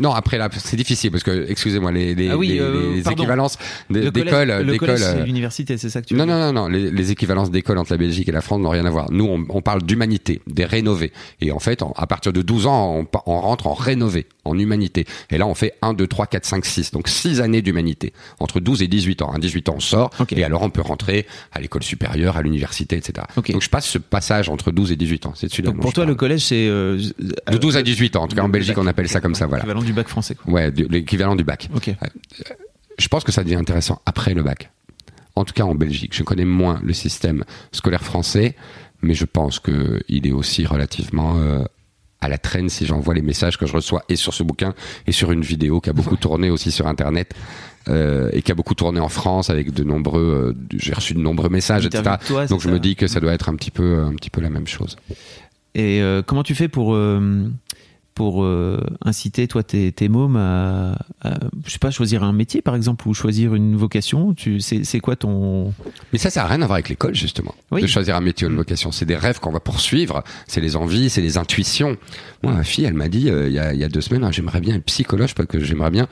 Speaker 2: Non, après là, c'est difficile parce que, excusez-moi, les, les, ah les, euh, équivalences d'école,
Speaker 1: d'école, c'est l'université, c'est ça que tu
Speaker 2: veux
Speaker 1: Non,
Speaker 2: non, non, non, les, équivalences d'école entre la Belgique et la France n'ont rien à voir. Nous, on, on parle d'humanité, des rénovés. Et en fait, à partir de 12 ans, on, on, rentre en rénové, en humanité. Et là, on fait 1, 2, 3, 4, 5, 6. Donc 6 années d'humanité. Entre 12 et 18 ans. À 18 ans, on sort. Et alors, on peut rentrer à l'école supérieure, à l'université, etc. Donc je passe ce passage entre 12 et 18 ans. C'est
Speaker 1: celui-là. pour toi, le collège, c'est... Euh,
Speaker 2: de 12 à 18 ans. En tout cas, en Belgique, on appelle ça comme ça, voilà.
Speaker 1: Du bac français, quoi.
Speaker 2: Ouais, l'équivalent du bac. Je pense que ça devient intéressant après le bac. En tout cas en Belgique. Je connais moins le système scolaire français, mais je pense qu'il est aussi relativement euh, à la traîne si j'envoie les messages que je reçois et sur ce bouquin et sur une vidéo qui a beaucoup tourné aussi sur Internet. Euh, et qui a beaucoup tourné en France avec de nombreux, euh, j'ai reçu de nombreux messages, etc. Donc je me dis que ça doit être un petit peu, un petit peu la même chose.
Speaker 1: Et comment tu fais pour pour euh, inciter toi tes, tes mômes à, je sais pas choisir un métier par exemple ou choisir une vocation. Tu c'est quoi ton
Speaker 2: mais ça ça a rien à voir avec l'école justement de choisir un métier ou une vocation. C'est des rêves qu'on va poursuivre c'est les envies c'est les intuitions. Moi ma fille elle m'a dit euh, il y, a, y, a, deux semaines hein, j'aimerais bien être psychologue parce que j'aimerais bien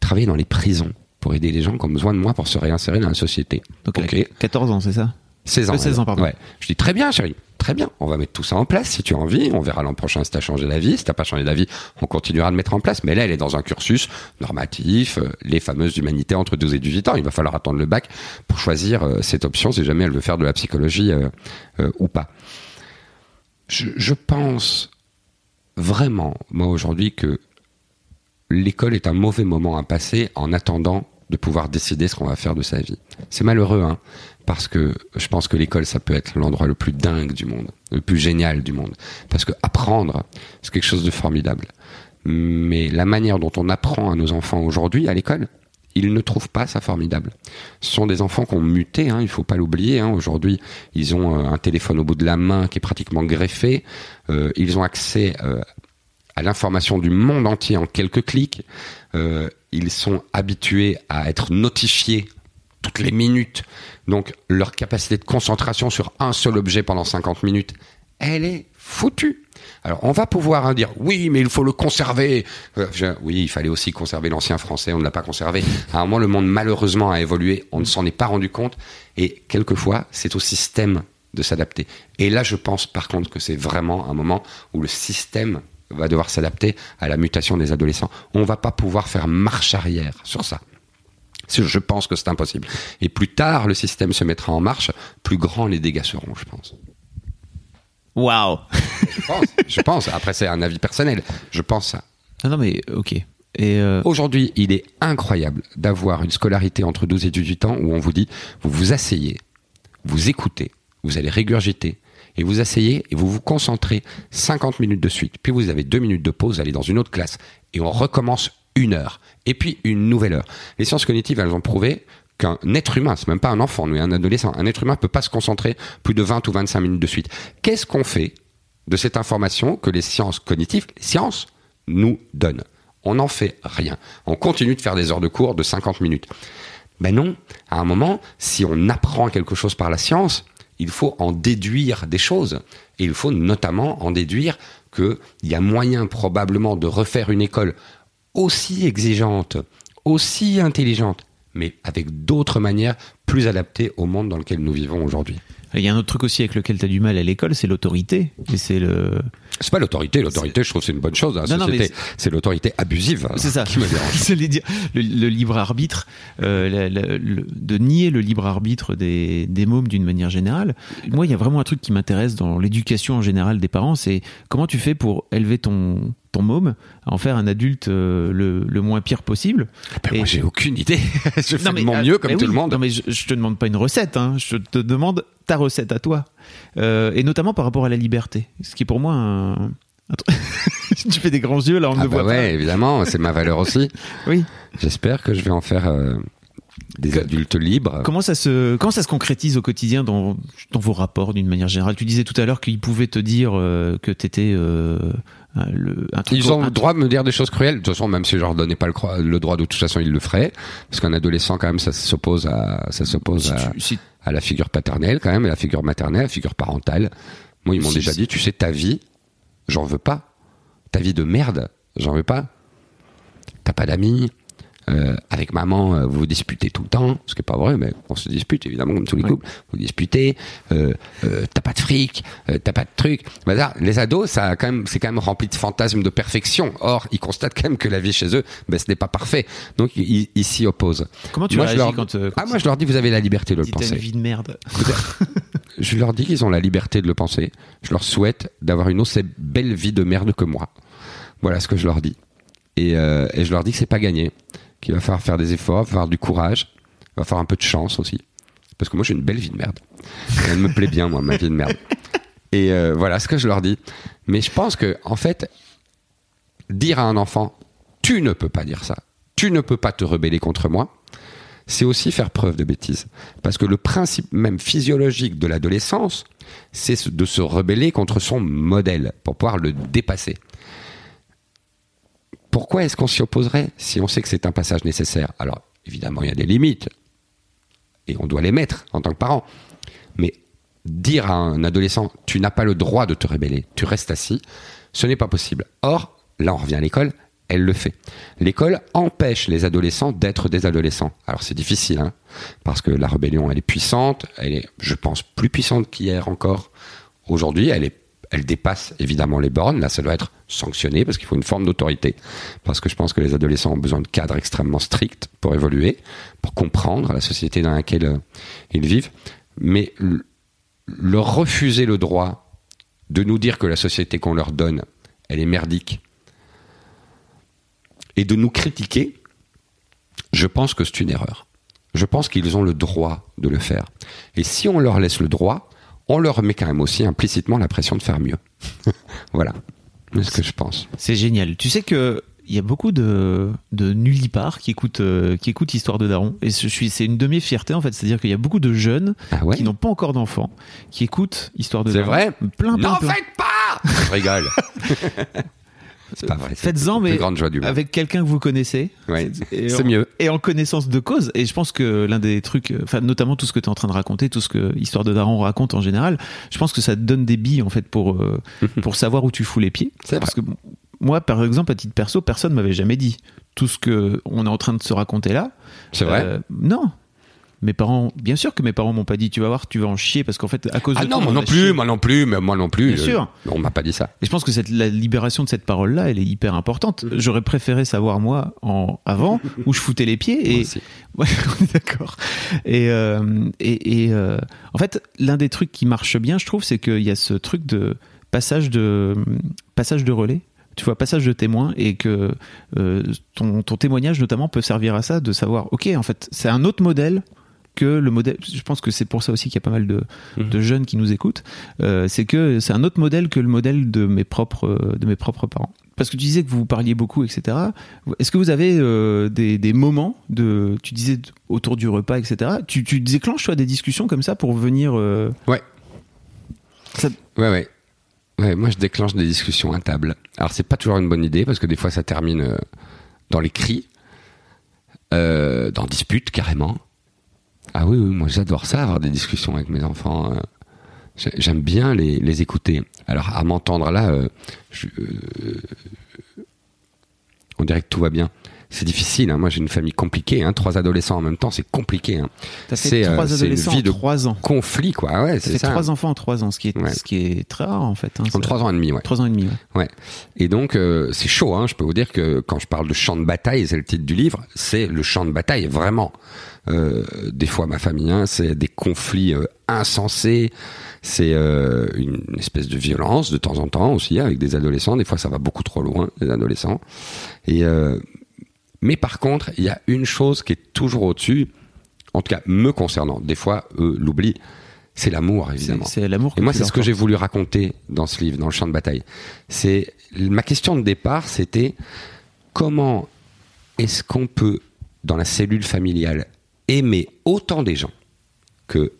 Speaker 2: travailler dans les prisons pour aider les gens qui ont besoin de moi pour se réinsérer dans la société.
Speaker 1: Donc 14 ans c'est ça?
Speaker 2: 16 ans
Speaker 1: 16 ans pardon.
Speaker 2: Ouais. Je dis très bien chérie Très bien, on va mettre tout ça en place si tu as envie. On verra l'an prochain si tu changé d'avis. Si tu pas changé d'avis, on continuera de mettre en place. Mais là, elle est dans un cursus normatif, euh, les fameuses humanités entre 12 et 18 ans. Il va falloir attendre le bac pour choisir euh, cette option si jamais elle veut faire de la psychologie euh, ou pas. Je pense vraiment, moi aujourd'hui, que l'école est un mauvais moment à passer en attendant de pouvoir décider ce qu'on va faire de sa vie. C'est malheureux, hein, parce que je pense que l'école, ça peut être l'endroit le plus dingue du monde, le plus génial du monde. Parce que apprendre, c'est quelque chose de formidable. Mais la manière dont on apprend à nos enfants aujourd'hui à l'école, ils ne trouvent pas ça formidable. Ce sont des enfants qui ont muté, hein, il faut pas l'oublier. Hein. Aujourd'hui, ils ont euh, un téléphone au bout de la main qui est pratiquement greffé. Euh, ils ont accès euh, à l'information du monde entier en quelques clics. Ils sont habitués à être notifiés toutes les minutes. Donc leur capacité de concentration sur un seul objet pendant 50 minutes, elle est foutue. Alors on va pouvoir hein, dire oui, mais il faut le conserver. Euh, oui, il fallait aussi conserver l'ancien français, on ne l'a pas conservé. À un moment, le monde malheureusement a évolué, on ne s'en est pas rendu compte. Et quelquefois, c'est au système de s'adapter. Et là, je pense par contre que c'est vraiment un moment où le système va devoir s'adapter à la mutation des adolescents. On va pas pouvoir faire marche arrière sur ça. Je pense que c'est impossible. Et plus tard le système se mettra en marche, plus grands les dégâts seront, je pense.
Speaker 1: Waouh
Speaker 2: je pense, Après, c'est un avis personnel. Je pense ça.
Speaker 1: Non, non, mais ok. Euh,
Speaker 2: Aujourd'hui, il est incroyable d'avoir une scolarité entre 12 et 18 ans où on vous dit, vous vous asseyez, vous écoutez, vous allez régurgiter, et vous asseyez et vous vous concentrez 50 minutes de suite. Puis vous avez deux minutes de pause, allez dans une autre classe et on recommence une heure. Et puis une nouvelle heure. Les sciences cognitives, elles ont prouvé qu'un être humain, c'est même pas un enfant, mais un adolescent, un être humain peut pas se concentrer plus de 20 ou 25 minutes de suite. Qu'est-ce qu'on fait de cette information que les sciences cognitives, les sciences, nous donnent? On n'en fait rien. On continue de faire des heures de cours de 50 minutes. Ben non, à un moment, si on apprend quelque chose par la science, il faut en déduire des choses. Et il faut notamment en déduire qu'il y a moyen probablement de refaire une école aussi exigeante, aussi intelligente, mais avec d'autres manières plus adaptées au monde dans lequel nous vivons aujourd'hui.
Speaker 1: Il y a un autre truc aussi avec lequel tu as du mal à l'école, c'est l'autorité. Et c'est le.
Speaker 2: C'est pas l'autorité. L'autorité, je trouve, c'est une bonne chose. c'est l'autorité abusive.
Speaker 1: C'est ça. Qui me dérange. le, libre arbitre, euh, de nier le libre arbitre des, des mômes d'une manière générale. Moi, il y a vraiment un truc qui m'intéresse dans l'éducation en général des parents, c'est comment tu fais pour élever ton ton môme à en faire un adulte euh, le, le, moins pire possible.
Speaker 2: Ah ben moi, j'ai aucune idée. je fais de mon euh, mieux comme tout le monde.
Speaker 1: Non, mais je, je te demande pas une recette. Hein. Je te demande ta recette à toi. Euh, et notamment par rapport à la liberté. Ce qui est pour moi un... tu fais des grands yeux là, on ne
Speaker 2: ah
Speaker 1: bah voit
Speaker 2: ouais, évidemment, c'est ma valeur aussi.
Speaker 1: oui.
Speaker 2: J'espère que je vais en faire euh, des adultes libres.
Speaker 1: Comment ça se comment ça se concrétise au quotidien dans, dans vos rapports d'une manière générale? Tu disais tout à l'heure qu'ils pouvaient te dire que t'étais euh, le,
Speaker 2: un truc Ils ont le droit de me dire des choses cruelles. De toute façon, même si je leur donnais pas le, le droit, de toute façon, ils le feraient, parce qu'un adolescent, quand même, ça s'oppose à ça s'oppose à, à la figure paternelle, quand même, à la figure maternelle, à la figure parentale. Moi, ils m'ont déjà dit, tu sais, ta vie, j'en veux pas. Ta vie de merde, j'en veux pas. T'as pas d'amis, euh, avec maman, euh, vous vous disputez tout le temps, ce qui est pas vrai, mais on se dispute évidemment comme tous les couples. Vous disputez, euh, euh t'as pas de fric, t'as pas de truc. Bah, les ados, ça quand même, c'est quand même rempli de fantasmes de perfection. Or, ils constatent quand même que la vie chez eux, ben, ce n'est pas parfait. Donc, ils, s'y opposent.
Speaker 1: Comment tu moi, réagis leur... quand,
Speaker 2: Ah, moi, je leur dis, vous avez la liberté de le penser.
Speaker 1: une vie de merde.
Speaker 2: je leur dis qu'ils ont la liberté de le penser. Je leur souhaite d'avoir une aussi belle vie de merde que moi. Voilà ce que je leur dis. Et, et je leur dis que c'est pas gagné qu'il va falloir faire des efforts, faire du courage, il va falloir un peu de chance aussi. Parce que moi, j'ai une belle vie de merde. Elle me plaît bien, moi, ma vie de merde. Et euh, voilà ce que je leur dis. Mais je pense que, en fait, dire à un enfant, tu ne peux pas dire ça, tu ne peux pas te rebeller contre moi, c'est aussi faire preuve de bêtise. Parce que le principe même physiologique de l'adolescence, c'est de se rebeller contre son modèle pour pouvoir le dépasser pourquoi est-ce qu'on s'y opposerait si on sait que c'est un passage nécessaire? Alors, évidemment, il y a des limites, et on doit les mettre en tant que parent. Mais dire à un adolescent, tu n'as pas le droit de te rébeller, tu restes assis, ce n'est pas possible. Or, là on revient à l'école, elle le fait. L'école empêche les adolescents d'être des adolescents. Alors c'est difficile, hein, parce que la rébellion, elle est puissante, elle est, je pense, plus puissante qu'hier encore. aujourd'hui, elle est elle dépasse évidemment les bornes. Là, ça doit être sanctionné parce qu'il faut une forme d'autorité. Parce que je pense que les adolescents ont besoin de cadres extrêmement stricts pour évoluer, pour comprendre la société dans laquelle euh, ils vivent. Mais leur refuser le droit de nous dire que la société qu'on leur donne, elle est merdique, et de nous critiquer, je pense que c'est une erreur. Je pense qu'ils ont le droit de le faire. Et si on leur laisse le droit, on leur met quand même aussi implicitement la pression de faire mieux. voilà. C'est ce que je pense.
Speaker 1: C'est génial. Tu sais que il y a beaucoup de, de nullipares qui écoutent, euh, qui écoutent Histoire de Daron. Et je suis, c'est une de mes fiertés, en fait. C'est-à-dire qu'il y a beaucoup de jeunes
Speaker 2: Ah ouais
Speaker 1: qui n'ont pas encore d'enfants, qui écoutent Histoire de
Speaker 2: C'est
Speaker 1: Daron.
Speaker 2: vrai
Speaker 1: Plein, plein,
Speaker 2: N'en faites pas Je rigole.
Speaker 1: Faites-en, mais avec quelqu'un que vous connaissez.
Speaker 2: Ouais, c'est mieux.
Speaker 1: Et en connaissance de cause. Et je pense que l'un des trucs, enfin, notamment tout ce que tu es en train de raconter, tout ce que Histoire de Daron raconte en général, je pense que ça te donne des billes, en fait, pour, euh, pour savoir où tu fous les pieds. Parce que moi, par exemple, à titre perso, personne m'avait jamais dit tout ce que on est en train de se raconter là.
Speaker 2: C'est vrai
Speaker 1: Euh, Non. Mes parents, bien sûr que mes parents m'ont pas dit, tu vas voir, tu vas en chier, parce qu'en fait, à cause
Speaker 2: Ah
Speaker 1: de
Speaker 2: non,
Speaker 1: toi,
Speaker 2: moi
Speaker 1: on
Speaker 2: non plus, moi non plus, mais moi non plus.
Speaker 1: Bien sûr.
Speaker 2: On m'a pas dit ça.
Speaker 1: Et je pense que cette, la libération de cette parole-là, elle est hyper importante. J'aurais préféré savoir moi en avant où je foutais les pieds
Speaker 2: Moi
Speaker 1: et
Speaker 2: aussi.
Speaker 1: ouais, on est d'accord. Et euh, et, et, euh, en fait, l'un des trucs qui marche bien, je trouve, c'est qu'il y a ce truc de passage de passage de relais. Tu vois, passage de témoin et que euh, ton, ton témoignage notamment peut servir à ça, de savoir, ok, en fait, c'est un autre modèle que le modèle. Je pense que c'est pour ça aussi qu'il y a pas mal de, de jeunes qui nous écoutent. Euh, c'est que c'est un autre modèle que le modèle de mes propres de mes propres parents. Parce que tu disais que vous parliez beaucoup, etc. Est-ce que vous avez euh, des, des moments de, tu disais autour du repas, etc. Tu, tu déclenches toi des discussions comme ça pour venir. euh,
Speaker 2: Ouais.
Speaker 1: ça-
Speaker 2: Ouais, ouais. Ouais, moi je déclenche des discussions à table. Alors c'est pas toujours une bonne idée parce que des fois ça termine dans les cris, dans disputes carrément. Ah oui, oui, moi j'adore ça, avoir des discussions avec mes enfants. euh. J'ai- J'aime bien les, les écouter. Alors à m'entendre là, euh, je- euh, on dirait que tout va bien. C'est difficile. hein. Moi j'ai une famille compliquée. Hein. Trois adolescents en même temps, c'est compliqué. Hein.
Speaker 1: T'as fait
Speaker 2: C'est, euh,
Speaker 1: trois adolescents
Speaker 2: vie
Speaker 1: en
Speaker 2: de
Speaker 1: trois ans.
Speaker 2: Conflit quoi. Ouais, c'est ça.
Speaker 1: trois enfants en trois ans, ce qui est,
Speaker 2: Ouais.
Speaker 1: ce qui est très rare en fait. hein.
Speaker 2: En trois ans et demi, ouais.
Speaker 1: Trois ans et demi. ouais.
Speaker 2: Ouais. Et donc euh, c'est chaud, hein. Je peux vous dire que quand je parle de champ de bataille, c'est le titre du livre, c'est le champ de bataille vraiment. Euh, des fois ma famille, hein, c'est des conflits euh, insensés, c'est euh, une espèce de violence de temps en temps aussi avec des adolescents. Des fois ça va beaucoup trop loin, les adolescents. Et euh, mais par contre, il y a une chose qui est toujours au-dessus, en tout cas me concernant. Des fois, eux l'oublient, c'est l'amour évidemment.
Speaker 1: c'est l'amour.
Speaker 2: Et moi, c'est ce que j'ai voulu raconter dans ce livre, dans le champ de bataille. C'est ma question de départ, c'était comment est-ce qu'on peut, dans la cellule familiale, aimer autant des gens que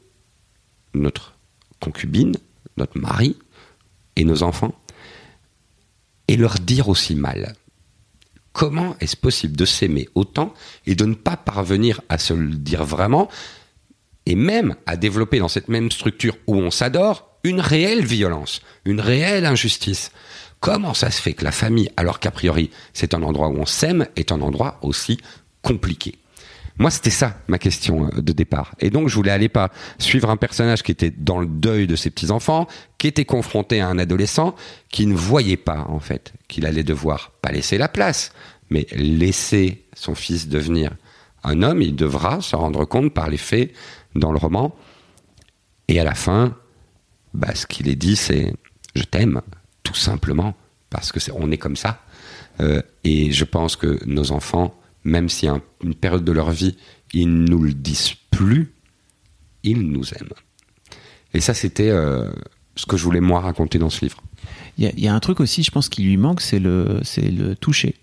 Speaker 2: notre concubine, notre mari et nos enfants, et leur dire aussi mal? Comment est-ce possible de s'aimer autant et de ne pas parvenir à se le dire vraiment et même à développer dans cette même structure où on s'adore une réelle violence, une réelle injustice? Comment ça se fait que la famille, alors qu'a priori c'est un endroit où on s'aime, est un endroit aussi compliqué? Moi, c'était ça ma question euh, de départ. Et donc, je voulais aller pas suivre un personnage qui était dans le deuil de ses petits enfants, qui était confronté à un adolescent qui ne voyait pas en fait qu'il allait devoir pas laisser la place, mais laisser son fils devenir un homme. Il devra se rendre compte par les faits dans le roman. Et à la fin, bah, ce qu'il est dit, c'est je t'aime, tout simplement, parce que c'est, on est comme ça. Euh, et je pense que nos enfants, même si à un- une période de leur vie, ils nous le disent plus, ils nous aiment. Et ça, c'était euh, ce que je voulais moi raconter dans ce livre.
Speaker 1: Il y, a- il y a un truc aussi, je pense, qui lui manque, c'est le, le toucher.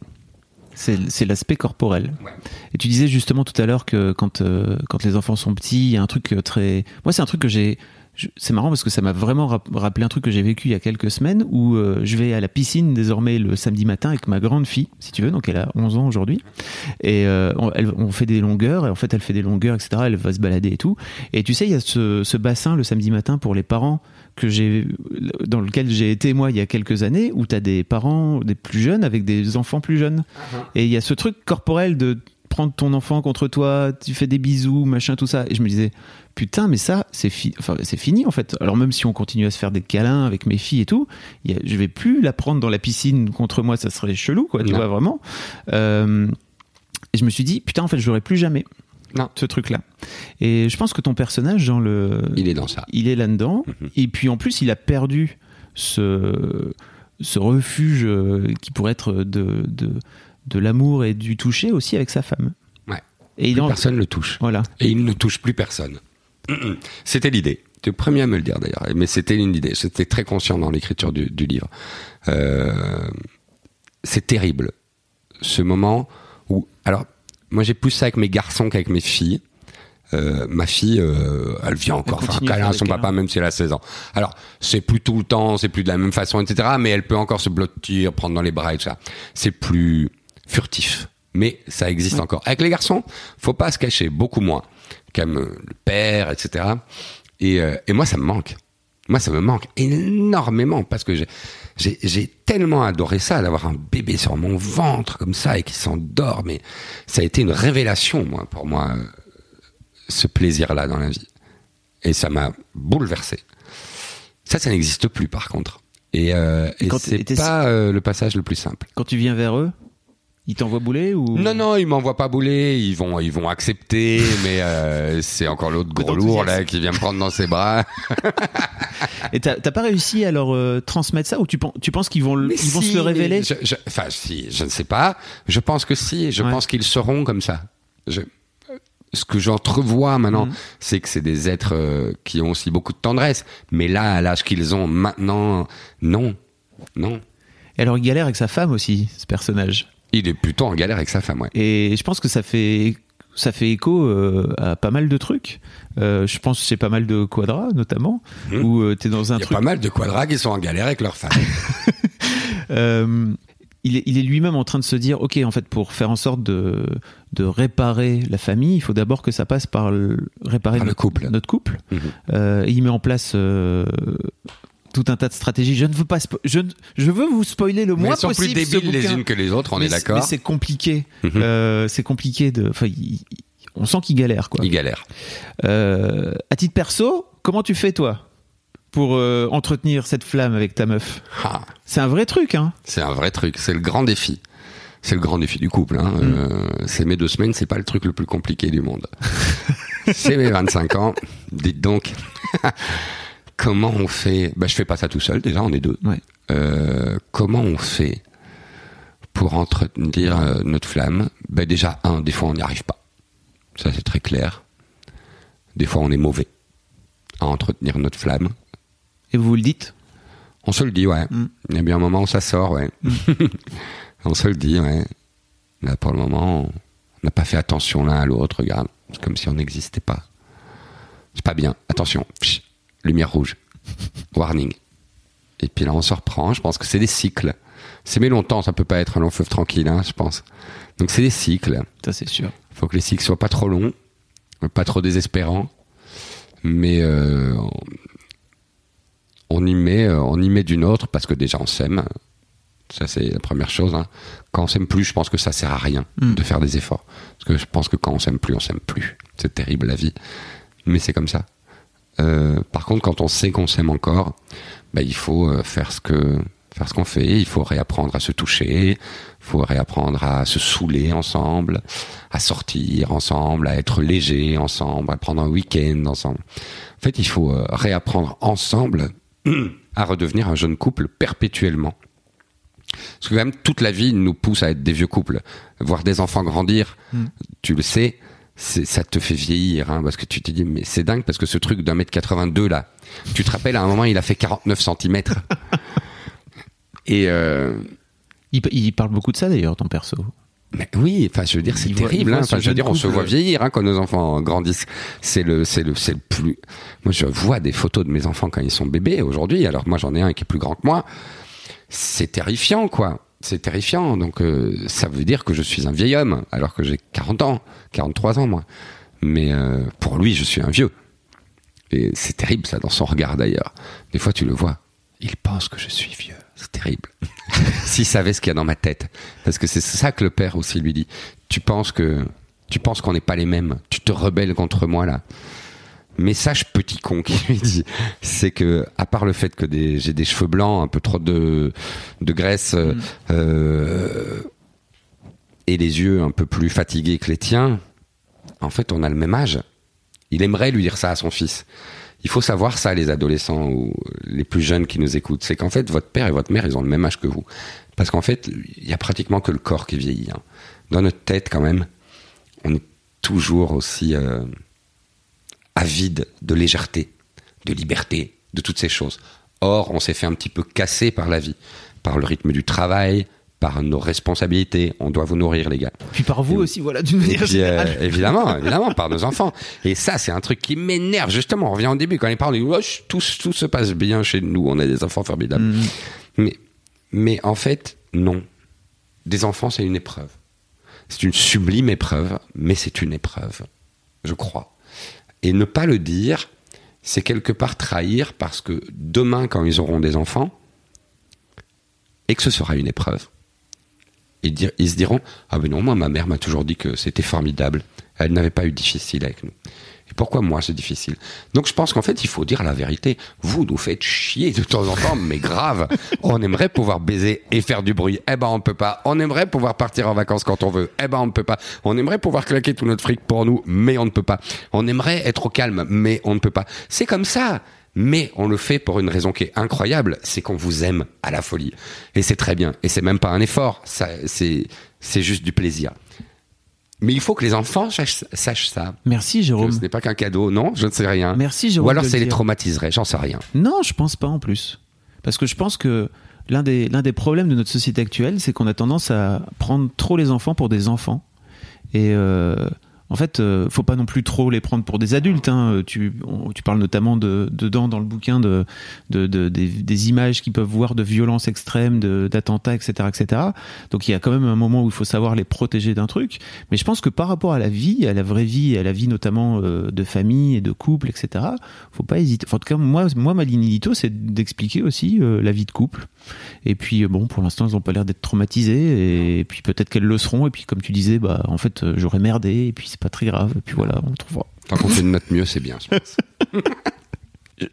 Speaker 1: C'est c'est l'aspect corporel. Et tu disais justement tout à l'heure que quand, euh, quand les enfants sont petits, il y a un truc euh, très. Moi, c'est un truc que j'ai. C'est marrant parce que ça m'a vraiment rap- rappelé un truc que j'ai vécu il y a quelques semaines où euh, je vais à la piscine désormais le samedi matin avec ma grande fille, si tu veux, donc elle a 11 ans aujourd'hui. Et euh, on, elle- on fait des longueurs, et en fait elle fait des longueurs, etc. Elle va se balader et tout. Et tu sais, il y a ce, ce bassin le samedi matin pour les parents que j'ai dans lequel j'ai été moi il y a quelques années où tu as des parents des plus jeunes avec des enfants plus jeunes et il y a ce truc corporel de prendre ton enfant contre toi, tu fais des bisous, machin, tout ça. Et je me disais, putain, mais ça, c'est fi- enfin, c'est fini en fait. Alors même si on continue à se faire des câlins avec mes filles et tout, y a- je vais plus la prendre dans la piscine contre moi, ça serait chelou, quoi, tu
Speaker 2: Non.
Speaker 1: vois, vraiment. Euh, et je me suis dit, putain, en fait, j'aurais plus jamais
Speaker 2: Non.
Speaker 1: ce truc-là. Et je pense que ton personnage, dans le,
Speaker 2: Il est dans ça.
Speaker 1: il est là-dedans.
Speaker 2: Mhm.
Speaker 1: Et puis en plus, il a perdu ce, ce refuge euh, qui pourrait être de, de, de l'amour et du toucher aussi avec sa femme.
Speaker 2: Ouais.
Speaker 1: Et il
Speaker 2: Plus personne ne le touche.
Speaker 1: Voilà.
Speaker 2: Et il ne touche plus personne. C'était l'idée. Tu es le premier à me le dire d'ailleurs, mais c'était une idée. J'étais très conscient dans l'écriture du, du livre. Euh, c'est terrible, ce moment où... Alors, moi j'ai plus ça avec mes garçons qu'avec mes filles. Euh, ma fille, euh, elle vient encore faire un câlin à son papa, même si elle a 16 ans. Alors, c'est plus tout le temps, c'est plus de la même façon, etc. Mais elle peut encore se blottir, prendre dans les bras et tout ça. C'est plus furtif. Mais ça existe encore. Avec les garçons, faut pas se cacher, beaucoup moins. Comme euh, le père, etc. Et, euh, et moi, ça me manque. Moi, ça me manque énormément parce que j'ai- tellement adoré ça, d'avoir un bébé sur mon ventre comme ça et qui s'endort. Mais ça a été une révélation, moi, pour moi, euh, ce plaisir-là dans la vie. Et ça m'a bouleversé. Ça, ça n'existe plus, par contre. Et, euh, et c'est pas euh, le passage le plus simple.
Speaker 1: Quand tu viens vers eux, ils t'envoient bouler ou
Speaker 2: Non, non, ils m'envoient pas bouler, ils vont, ils vont accepter, mais euh, c'est encore l'autre gros lourd là qui vient me prendre dans ses bras.
Speaker 1: Et t'as pas réussi à leur euh, transmettre ça ou tu, tu penses qu'ils vont,
Speaker 2: Mais
Speaker 1: ils vont se le révéler
Speaker 2: mais je- je- Enfin, si, je ne sais pas. Je pense que si. Je
Speaker 1: Ouais.
Speaker 2: pense qu'ils seront comme ça. Je- ce que j'entrevois maintenant,
Speaker 1: Mhm.
Speaker 2: c'est que c'est des êtres euh, qui ont aussi beaucoup de tendresse. Mais là, à l'âge qu'ils ont maintenant, non, non.
Speaker 1: Et alors il galère avec sa femme aussi, ce personnage.
Speaker 2: Il est plutôt en galère avec sa femme, ouais.
Speaker 1: Et je pense que ça fait ça fait écho euh, à pas mal de trucs. Euh, je pense c'est pas mal de quadras notamment
Speaker 2: Mhm.
Speaker 1: où euh, t'es dans un
Speaker 2: Il y a pas mal de quadras qui sont en galère avec leur femme.
Speaker 1: Euh, il est, il est lui-même en train de se dire, ok, en fait, pour faire en sorte de, de réparer la famille, il faut d'abord que ça passe par le, réparer
Speaker 2: Par le
Speaker 1: notre
Speaker 2: couple.
Speaker 1: Notre couple.
Speaker 2: Mhm.
Speaker 1: Et il met en place tout un tas de stratégies. Je ne veux pas, je, je veux vous spoiler le
Speaker 2: Mais
Speaker 1: moins
Speaker 2: elles sont plus
Speaker 1: possible.
Speaker 2: débiles les unes que les autres, on
Speaker 1: Mais
Speaker 2: est d'accord.
Speaker 1: Mais c'est compliqué.
Speaker 2: Mhm.
Speaker 1: Euh, c'est compliqué de. Enfin, on sent qu'il galère, quoi.
Speaker 2: Il galère.
Speaker 1: Euh, à titre perso, comment tu fais toi pour euh, entretenir cette flamme avec ta meuf?
Speaker 2: Ah.
Speaker 1: C'est un vrai truc, hein.
Speaker 2: C'est un vrai truc, c'est le grand défi. C'est le grand défi du couple. Hein. Euh, c'est mes deux semaines, c'est pas le truc le plus compliqué du monde. c'est mes 25 ans. Dites donc, comment on fait bah, Je fais pas ça tout seul, déjà, on est deux.
Speaker 1: Ouais.
Speaker 2: Euh, comment on fait pour entretenir euh, notre flamme? Bah, Déjà, un, des fois on n'y arrive pas. Ça c'est très clair. Des fois on est mauvais à entretenir notre flamme.
Speaker 1: Et vous vous le dites?
Speaker 2: On se le dit, ouais.
Speaker 1: Mm.
Speaker 2: Il y a bien un moment où ça sort, ouais. on se le dit, ouais. Là, pour le moment, on n'a pas fait attention l'un à l'autre, regarde. C'est comme si on n'existait pas. C'est pas bien. Attention. Psh, lumière rouge. Warning. Et puis là, on se reprend. Je pense que c'est des cycles. C'est mais longtemps, ça peut pas être un long fleuve tranquille, hein, je pense. Donc c'est des cycles.
Speaker 1: Ça, c'est sûr.
Speaker 2: faut que les cycles soient pas trop longs, pas trop désespérants, mais euh, on- y met, euh, on y met d'une autre parce que déjà on s'aime. Ça c'est la première chose. hein. Quand on s'aime plus, je pense que ça sert à rien
Speaker 1: Mm.
Speaker 2: de faire des efforts. Parce que je pense que quand on s'aime plus, on s'aime plus. C'est terrible la vie, mais c'est comme ça. Euh, par contre, quand on sait qu'on s'aime encore, bah, il faut euh, faire ce que faire ce qu'on fait. Il faut réapprendre à se toucher. Il faut réapprendre à se saouler ensemble, à sortir ensemble, à être léger ensemble, à prendre un week-end ensemble. En fait, il faut euh, réapprendre ensemble à redevenir un jeune couple perpétuellement. Parce que quand même, toute la vie nous pousse à être des vieux couples. Voir des enfants grandir, tu le sais, ça te fait vieillir. Hein, parce que tu te dis, mais c'est dingue, parce que ce truc d'un mètre 82 là, tu te rappelles, à un moment, il a fait 49 centimètres. Et... Euh,
Speaker 1: Il, il parle beaucoup de ça d'ailleurs, ton perso.
Speaker 2: mais oui, enfin, je veux dire, c'est terrible.
Speaker 1: voit
Speaker 2: hein. Enfin, je veux dire, on se voit vieillir hein, quand nos enfants grandissent. C'est le, c'est le, c'est le plus. Moi, je vois des photos de mes enfants quand ils sont bébés aujourd'hui. Alors moi, j'en ai un qui est plus grand que moi. C'est terrifiant, quoi. C'est terrifiant. Donc, euh, ça veut dire que je suis un vieil homme, alors que j'ai 40 ans, 43 ans, moi. Mais euh, pour lui, je suis un vieux. Et c'est terrible, ça, dans son regard d'ailleurs. Des fois, tu le vois. Il pense que je suis vieux. C'est terrible. S'il savait ce qu'il y a dans ma tête. Parce que c'est ça que le père aussi lui dit. Tu penses que Tu penses qu'on n'est pas les mêmes. Tu te rebelles contre moi là. Message petit con qui lui dit, c'est que à part le fait que des, j'ai des cheveux blancs, un peu trop de, de graisse euh,
Speaker 1: Mm.
Speaker 2: euh, et les yeux un peu plus fatigués que les tiens, en fait on a le même âge. Il aimerait lui dire ça à son fils. Il faut savoir ça, les adolescents ou les plus jeunes qui nous écoutent, c'est qu'en fait votre père et votre mère ils ont le même âge que vous, parce qu'en fait il y a pratiquement que le corps qui vieillit. hein. Dans notre tête quand même, on est toujours aussi euh, avide de légèreté, de liberté, de toutes ces choses. Or, on s'est fait un petit peu casser par la vie, par le rythme du travail, par nos responsabilités. On doit vous nourrir, les gars.
Speaker 1: Puis par vous
Speaker 2: Et-
Speaker 1: aussi, voilà, d'une manière
Speaker 2: puis, euh,
Speaker 1: générale.
Speaker 2: évidemment, évidemment, par nos enfants. Et ça, c'est un truc qui m'énerve. Justement, on revient au début quand disent Ouais, ch- tout, tout se passe bien chez nous, on a des enfants formidables.
Speaker 1: Mhm.
Speaker 2: Mais, mais en fait, non. Des enfants, c'est une épreuve. C'est une sublime épreuve, mais c'est une épreuve, je crois. Et ne pas le dire, c'est quelque part trahir parce que demain, quand ils auront des enfants, et que ce sera une épreuve, ils, se diront Ah ben non, moi, ma mère m'a toujours dit que c'était formidable. Elle n'avait pas eu difficile avec nous. Pourquoi moi, c'est difficile? Donc je pense qu'en fait, il faut dire la vérité. Vous nous faites chier de temps en temps, mais grave. On aimerait pouvoir baiser et faire du bruit. Eh ben, on peut pas. On aimerait pouvoir partir en vacances quand on veut. Eh ben, on ne peut pas. On aimerait pouvoir claquer tout notre fric pour nous, mais on ne peut pas. On aimerait être au calme, mais on ne peut pas. C'est comme ça. Mais on le fait pour une raison qui est incroyable, c'est qu'on vous aime à la folie. Et c'est très bien. Et c'est même pas un effort, ça, c'est, c'est juste du plaisir. Mais il faut que les enfants sachent, sachent ça.
Speaker 1: Merci
Speaker 2: Que
Speaker 1: Jérôme.
Speaker 2: ce n'est pas qu'un cadeau, non, je ne sais rien.
Speaker 1: Merci Jérôme.
Speaker 2: Ou alors
Speaker 1: le
Speaker 2: ça les traumatiserait, j'en sais rien.
Speaker 1: Non, je pense pas en plus. Parce que je pense que l'un des, l'un des problèmes de notre société actuelle, c'est qu'on a tendance à prendre trop les enfants pour des enfants. Et euh, en fait, euh, faut pas non plus trop les prendre pour des adultes. Hein. Tu, on- tu parles notamment de, dedans dans le bouquin de, de, de- des, images qu'ils peuvent voir de violences extrêmes, d'attentats, etc., etc. Donc il y a quand même un moment où il faut savoir les protéger d'un truc. Mais je pense que par rapport à la vie, à la vraie vie, à la vie notamment euh, de famille et de couple, etc. Faut pas hésiter. En tout cas, moi, moi, ma ligne édito, c'est d'expliquer aussi euh, la vie de couple. Et puis euh, bon, pour l'instant, elles ont pas l'air d'être traumatisées. Et puis peut-être qu'elles le seront. Et puis comme tu disais, bah en fait, euh, j'aurais merdé. Et puis c'est pas très grave. Et puis voilà, on trouvera.
Speaker 2: Tant qu'on fait de notre mieux, c'est bien. je pense.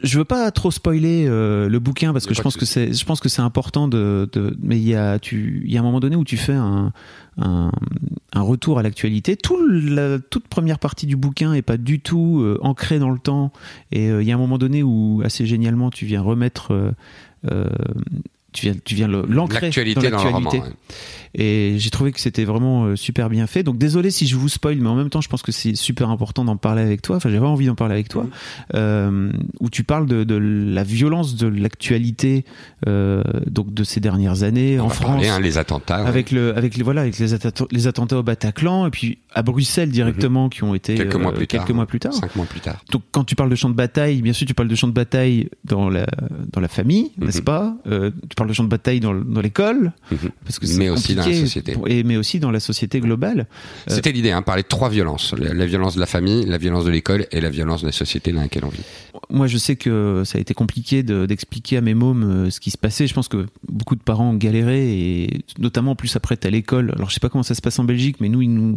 Speaker 1: Je veux pas trop spoiler euh, le bouquin parce que je pense que c'est, je pense que c'est important de, de mais il y a, tu, il y a un moment donné où tu fais un, un, un retour à l'actualité. Tout la toute première partie du bouquin est pas du tout euh, ancrée dans le temps et euh, il y a un moment donné où assez génialement tu viens remettre euh, tu viens, tu viens l'ancrer
Speaker 2: L'actualité
Speaker 1: dans
Speaker 2: dans, le roman.
Speaker 1: l'actualité.
Speaker 2: ouais.
Speaker 1: Et j'ai trouvé que c'était vraiment euh, super bien fait. Donc désolé si je vous spoil, mais en même temps, je pense que c'est super important d'en parler avec toi. Enfin, j'avais envie d'en parler avec toi, euh, où tu parles de, de la violence de l'actualité, euh, donc de ces dernières années
Speaker 2: On
Speaker 1: en France.
Speaker 2: parler, hein, les attentats. ouais.
Speaker 1: Avec le, avec voilà, avec les attentats, les attentats au Bataclan et puis à Bruxelles directement qui ont été
Speaker 2: quelques mois plus tard.
Speaker 1: quelques mois plus tard.
Speaker 2: Cinq mois plus tard.
Speaker 1: Donc quand tu parles de champ de bataille, bien sûr tu parles de champ de bataille dans la dans la famille, n'est-ce
Speaker 2: Mhm.
Speaker 1: pas? Tu parles de champ de bataille dans, le- dans l'école,
Speaker 2: Mhm.
Speaker 1: parce que c'est
Speaker 2: Mais aussi dans la société.
Speaker 1: pour- et mais aussi dans la société globale. Euh,
Speaker 2: C'était l'idée, hein, parler de trois violences. La, la violence de la famille, la violence de l'école et la violence de la société dans laquelle on vit.
Speaker 1: Moi, je sais que ça a été compliqué de- d'expliquer à mes mômes euh, ce qui se passait. Je pense que beaucoup de parents ont galéré, et notamment en plus après, t'as l'école. Alors, je sais pas comment ça se passe en Belgique, mais nous, ils nous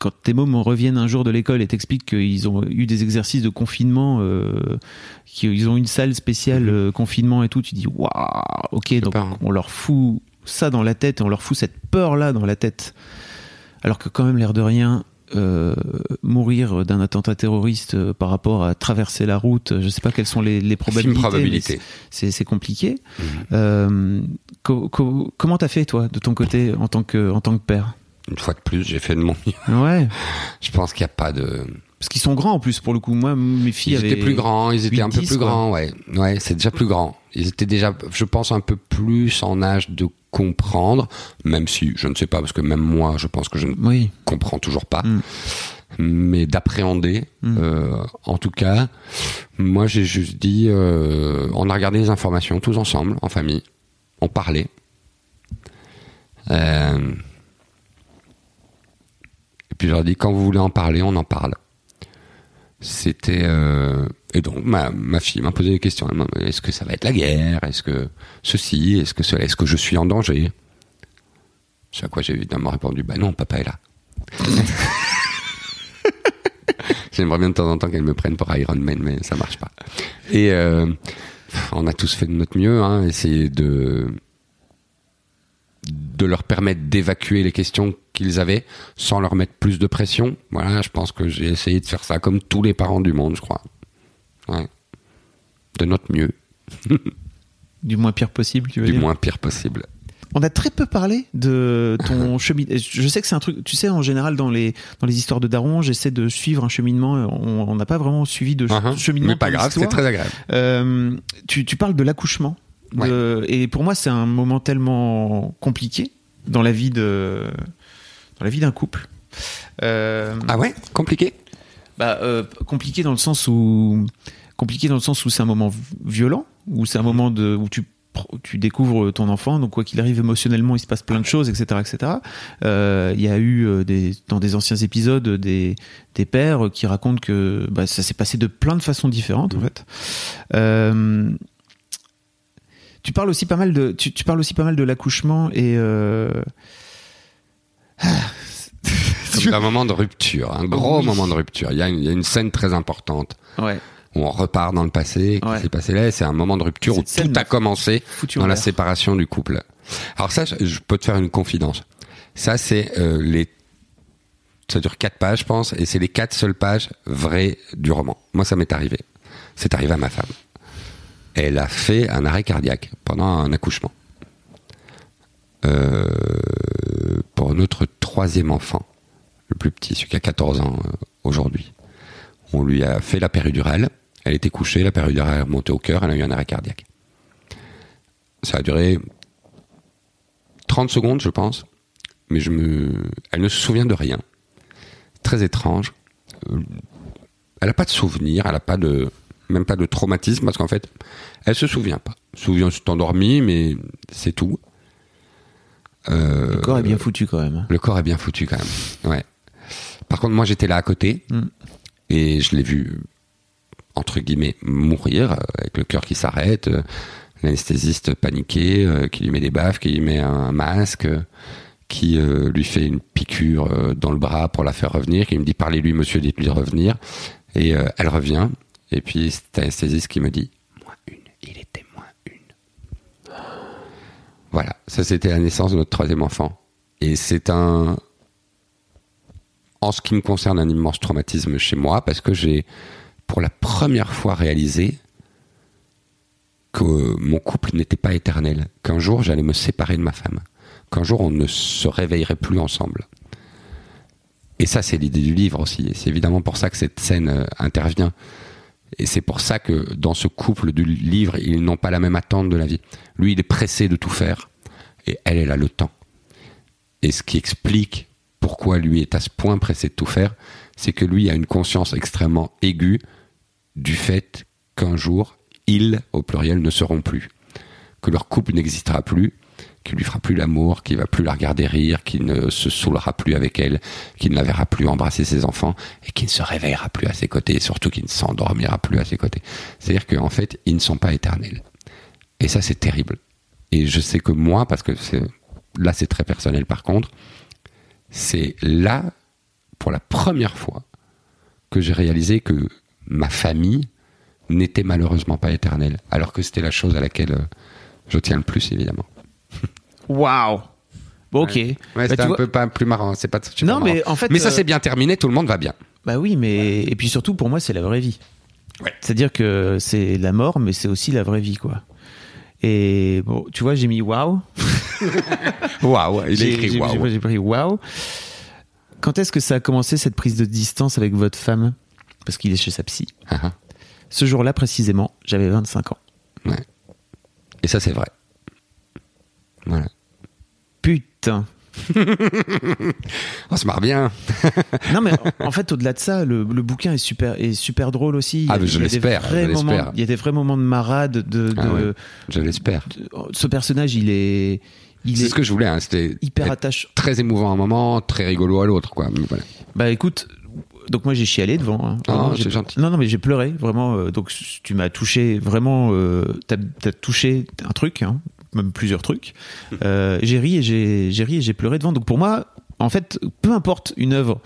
Speaker 1: quand tes mômes reviennent un jour de l'école et t'expliquent qu'ils ont eu des exercices de confinement, euh, qu'ils ont une salle spéciale euh, confinement et tout, tu dis waouh, ok, donc
Speaker 2: pas, hein.
Speaker 1: on leur fout ça dans la tête et on leur fout cette peur là dans la tête. Alors que quand même, l'air de rien, euh, mourir d'un attentat terroriste euh, par rapport à traverser la route, je sais pas quelles sont les, les probabilités.
Speaker 2: Probabilité.
Speaker 1: C'est compliqué.
Speaker 2: Mhm.
Speaker 1: Euh, co- co- comment t'as fait toi de ton côté en tant que en tant que père?
Speaker 2: Une fois de plus, j'ai fait de mon mieux.
Speaker 1: Ouais.
Speaker 2: Je pense qu'il n'y a pas de.
Speaker 1: Parce qu'ils sont grands en plus pour le coup. Moi, mes filles
Speaker 2: Ils
Speaker 1: avaient.
Speaker 2: étaient plus grands, ils étaient
Speaker 1: 8,
Speaker 2: un peu
Speaker 1: 10,
Speaker 2: plus
Speaker 1: quoi.
Speaker 2: grands, ouais. Ouais, c'est déjà plus grand. Ils étaient déjà, je pense, un peu plus en âge de comprendre, même si, je ne sais pas, parce que même moi, je pense que je ne
Speaker 1: Oui.
Speaker 2: comprends toujours pas,
Speaker 1: Mm.
Speaker 2: mais d'appréhender.
Speaker 1: Mm.
Speaker 2: euh, en tout cas, moi, j'ai juste dit, euh, on a regardé les informations tous ensemble, en famille, on parlait. Euh, et puis je leur ai dit, quand vous voulez en parler, on en parle. C'était euh, et donc ma, fille m'a posé des questions. Est-ce que ça va être la guerre? Est-ce que ceci? Est-ce que cela? Est-ce que je suis en danger? C'est à quoi j'ai évidemment répondu Bah non, papa est là. J'aimerais bien de temps en temps qu'elles me prennent pour Iron Man, mais ça marche pas. Et euh, on a tous fait de notre mieux, hein, essayer de de leur permettre d'évacuer les questions qu'ils avaient sans leur mettre plus de pression. Voilà, je pense que j'ai essayé de faire ça comme tous les parents du monde, je crois. Ouais. De notre mieux,
Speaker 1: Du moins pire possible, tu veux
Speaker 2: du
Speaker 1: dire
Speaker 2: moins pire possible.
Speaker 1: On a très peu parlé de ton cheminement. Je sais que c'est un truc. Tu sais, en général, dans les dans les histoires de Daron, j'essaie de suivre un cheminement. On n'a pas vraiment suivi de ch-
Speaker 2: Uh-huh.
Speaker 1: cheminement.
Speaker 2: Mais pas grave, c'est très agréable.
Speaker 1: Euh, tu, tu parles de l'accouchement. de- Et pour moi, c'est un moment tellement compliqué dans la vie de dans la vie d'un couple. Euh,
Speaker 2: Ah ouais, compliqué.
Speaker 1: bah, euh, compliqué dans le sens où compliqué dans le sens où c'est un moment violent, où c'est un moment de où tu tu découvres ton enfant, donc quoi qu'il arrive émotionnellement, il se passe plein de choses, etc., etc. Euh, Il y a eu des, dans des anciens épisodes des, des pères qui racontent que bah, ça s'est passé de plein de façons différentes en fait. Euh, tu parles aussi pas mal de tu, tu parles aussi pas mal de l'accouchement et euh,
Speaker 2: Comme un moment de rupture, un gros
Speaker 1: Oui.
Speaker 2: moment de rupture. Il y, a une, il y a une scène très importante
Speaker 1: ouais
Speaker 2: où on repart dans le passé, qui
Speaker 1: Ouais.
Speaker 2: s'est passé là, c'est un moment de rupture où tout a commencé dans la séparation du couple. Alors ça, je, je peux te faire une confidence. Ça, c'est euh, les... Ça dure quatre pages, je pense, et c'est les quatre seules pages vraies du roman. Moi, ça m'est arrivé. C'est arrivé à ma femme. Elle a fait un arrêt cardiaque pendant un accouchement. Euh, pour notre troisième enfant, le plus petit, celui qui a 14 ans euh, aujourd'hui. On lui a fait la péridurale. Elle était couchée, la péridurale est remontée au cœur, elle a eu un arrêt cardiaque. Ça a duré 30 secondes, je pense, mais je me, elle ne se souvient de rien. Très étrange. Euh, Elle n'a pas de souvenir, elle n'a pas de, même pas de traumatisme parce qu'en fait, elle se souvient pas. Elle se souvient, s'est endormie, mais c'est tout. Euh,
Speaker 1: le corps est bien foutu quand même.
Speaker 2: le corps est bien foutu quand même. Ouais. Par contre, moi, j'étais là à côté
Speaker 1: Mm.
Speaker 2: et je l'ai vu entre guillemets mourir euh, avec le cœur qui s'arrête, euh, l'anesthésiste paniqué, euh, qui lui met des baffes, qui lui met un masque, qui lui fait une piqûre dans le bras pour la faire revenir, qui me dit parlez-lui, monsieur, dites-lui de revenir. Et elle revient. Et puis c'est l'anesthésiste qui me dit moins une. Il était. Voilà, ça c'était la naissance de notre troisième enfant. Et c'est un, en ce qui me concerne, un immense traumatisme chez moi parce que j'ai, pour la première fois, réalisé que mon couple n'était pas éternel, qu'un jour j'allais me séparer de ma femme, qu'un jour on ne se réveillerait plus ensemble. Et ça, c'est l'idée du livre aussi. C'est évidemment pour ça que cette scène euh, intervient. Et c'est pour ça que dans ce couple du livre, ils n'ont pas la même attente de la vie. Lui, il est pressé de tout faire, et elle, elle a le temps. Et ce qui explique pourquoi lui est à ce point pressé de tout faire, c'est que lui a une conscience extrêmement aiguë du fait qu'un jour, ils, au pluriel, ne seront plus. Que leur couple n'existera plus, qu'il lui fera plus l'amour, qu'il va plus la regarder rire, qu'il ne se saoulera plus avec elle, qu'il ne la verra plus embrasser ses enfants, et qu'il ne se réveillera plus à ses côtés, et surtout qu'il ne s'endormira plus à ses côtés. C'est-à-dire qu'en fait, ils ne sont pas éternels. Et ça, c'est terrible. Et je sais que moi, parce que là, c'est très personnel par contre, c'est là, pour la première fois, que j'ai réalisé que ma famille n'était malheureusement pas éternelle, alors que c'était la chose à laquelle euh, je tiens le plus, évidemment.
Speaker 1: Waouh. Bon, ok.
Speaker 2: Ouais,
Speaker 1: Bah,
Speaker 2: c'était un
Speaker 1: vois-
Speaker 2: peu pas plus marrant, c'est pas
Speaker 1: Non, mais
Speaker 2: marrant.
Speaker 1: en fait,
Speaker 2: Mais ça
Speaker 1: euh,
Speaker 2: s'est bien terminé, tout le monde va bien.
Speaker 1: Bah oui, mais et puis surtout pour moi c'est la vraie vie. C'est-à-dire que c'est la mort, mais c'est aussi la vraie vie, quoi. Et bon, tu vois, j'ai mis waouh.
Speaker 2: Waouh, il a écrit waouh.
Speaker 1: J'ai j'ai pris waouh. Quand est-ce que ça a commencé cette prise de distance avec votre femme? Parce qu'il est chez sa psy.
Speaker 2: Ah, ah.
Speaker 1: Ce jour-là précisément, j'avais 25 ans.
Speaker 2: Ouais. Et ça, c'est vrai. Voilà. On se marre bien.
Speaker 1: Non mais en- fait au-delà de ça, le, le bouquin est super est super drôle aussi.
Speaker 2: Ah, mais je l'espère.
Speaker 1: Il y a des vrais moments de marade. De, de-
Speaker 2: Ah ouais. Je l'espère.
Speaker 1: ce personnage, il est il
Speaker 2: C'est
Speaker 1: est
Speaker 2: ce que je voulais. Hein. C'était
Speaker 1: hyper attachant.
Speaker 2: très émouvant à un moment, très rigolo à l'autre, quoi. Mais voilà.
Speaker 1: Bah écoute, donc moi j'ai chialé devant. hein.
Speaker 2: Ah,
Speaker 1: Vraiment,
Speaker 2: gentil.
Speaker 1: Non non mais j'ai pleuré vraiment. euh, donc tu m'as touché vraiment. Euh, T'as as touché un truc, hein, même plusieurs trucs. Euh, j'ai ri et j'ai j'ai ri et j'ai pleuré devant. Donc pour moi, en fait, peu importe une œuvre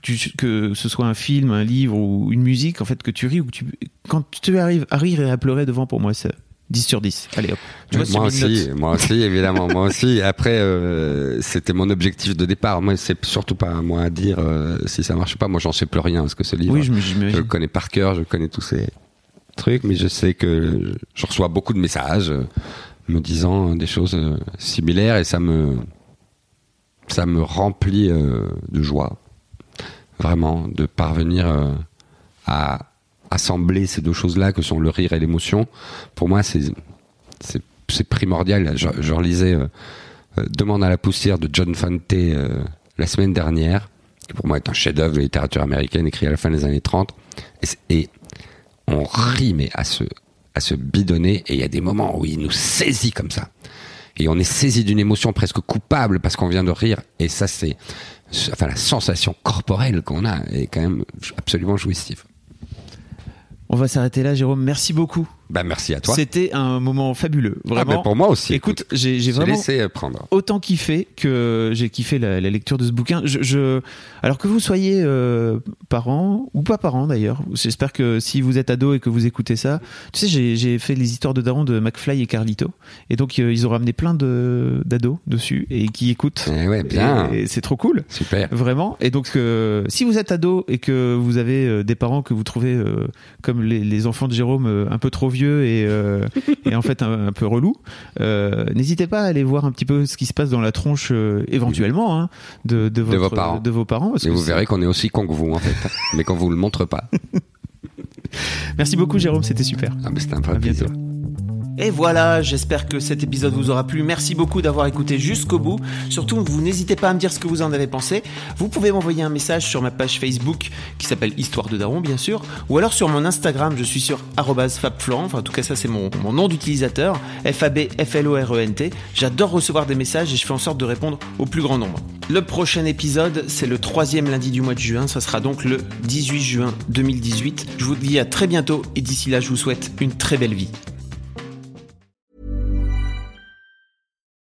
Speaker 1: tu, que ce soit un film, un livre ou une musique, en fait, que tu ris ou que tu, quand tu arrives à rire et à pleurer devant, pour moi, c'est 10 sur 10. Allez hop.
Speaker 2: Tu vois, moi aussi, moi aussi, évidemment, moi aussi. Après, euh, c'était mon objectif de départ. Moi, c'est surtout pas à moi à dire euh, si ça marche pas. Moi, j'en sais plus rien parce que ce livre,
Speaker 1: oui, je,
Speaker 2: je le connais par cœur, je connais tous ces trucs, mais je sais que je reçois beaucoup de messages euh, me disant des choses similaires et ça me remplit de joie, vraiment, de parvenir à assembler ces deux choses-là que sont le rire et l'émotion, pour moi, c'est primordial. Je, relisais euh, euh, Demande à la poussière de John Fante euh, la semaine dernière, qui pour moi est un chef-d'œuvre de littérature américaine écrit à la fin des années 30. Et, on rit, mais à se, à se bidonner. Et il y a des moments où il nous saisit comme ça. Et on est saisi d'une émotion presque coupable parce qu'on vient de rire. Et ça, c'est, enfin, la sensation corporelle qu'on a est quand même absolument jouissive.
Speaker 1: On va s'arrêter là, Jérôme. Merci beaucoup
Speaker 2: bah, merci à toi.
Speaker 1: C'était un moment fabuleux, ah, vraiment.
Speaker 2: Ah, pour moi aussi.
Speaker 1: Écoute, j'ai vraiment
Speaker 2: laissé prendre.
Speaker 1: autant kiffé que j'ai kiffé la, lecture de ce bouquin. Je, alors que vous soyez euh, parents ou pas parents d'ailleurs, j'espère que si vous êtes ado et que vous écoutez ça, tu sais, j'ai fait les histoires de Daron de McFly et Carlito, et donc euh, ils ont ramené plein de d'ados dessus et qui écoutent.
Speaker 2: Eh ouais, bien.
Speaker 1: Et, c'est trop cool.
Speaker 2: Super.
Speaker 1: Vraiment. Et donc, euh, si vous êtes ado et que vous avez des parents que vous trouvez comme les, les enfants de Jérôme un peu trop vieux et, euh, et en fait un, peu relou, euh, n'hésitez pas à aller voir un petit peu ce qui se passe dans la tronche euh, éventuellement hein, de, de, votre,
Speaker 2: vos parents.
Speaker 1: De vos parents
Speaker 2: et vous verrez qu'on est aussi con que vous en fait, mais qu'on vous le montre pas.
Speaker 1: Merci beaucoup Jérôme, c'était super.
Speaker 2: Ah, c'était un vrai plaisir.
Speaker 1: Et voilà, j'espère que cet épisode vous aura plu. Merci beaucoup d'avoir écouté jusqu'au bout. Surtout, vous n'hésitez pas à me dire ce que vous en avez pensé. Vous pouvez m'envoyer un message sur ma page Facebook qui s'appelle Histoire de Daron, bien sûr, ou alors sur mon Instagram, je suis sur @fabflorent. Enfin, en tout cas, ça c'est mon, nom d'utilisateur, F F L O R E N T. J'adore recevoir des messages et je fais en sorte de répondre au plus grand nombre. Le prochain épisode, c'est le troisième lundi du mois de juin. Ça sera donc le 18 juin 2018. Je vous dis à très bientôt et d'ici là, je vous souhaite une très belle vie.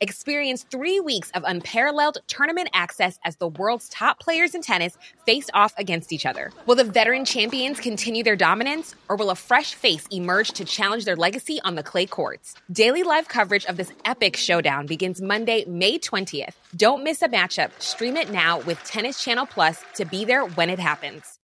Speaker 4: Experience three weeks of unparalleled tournament access as the world's top players in tennis face off against each other. Will the veteran champions continue their dominance, or will a fresh face emerge to challenge their legacy on the clay courts? Daily live coverage of this epic showdown begins Monday, May 20th. Don't miss a matchup. Stream it now with Tennis Channel Plus to be there when it happens.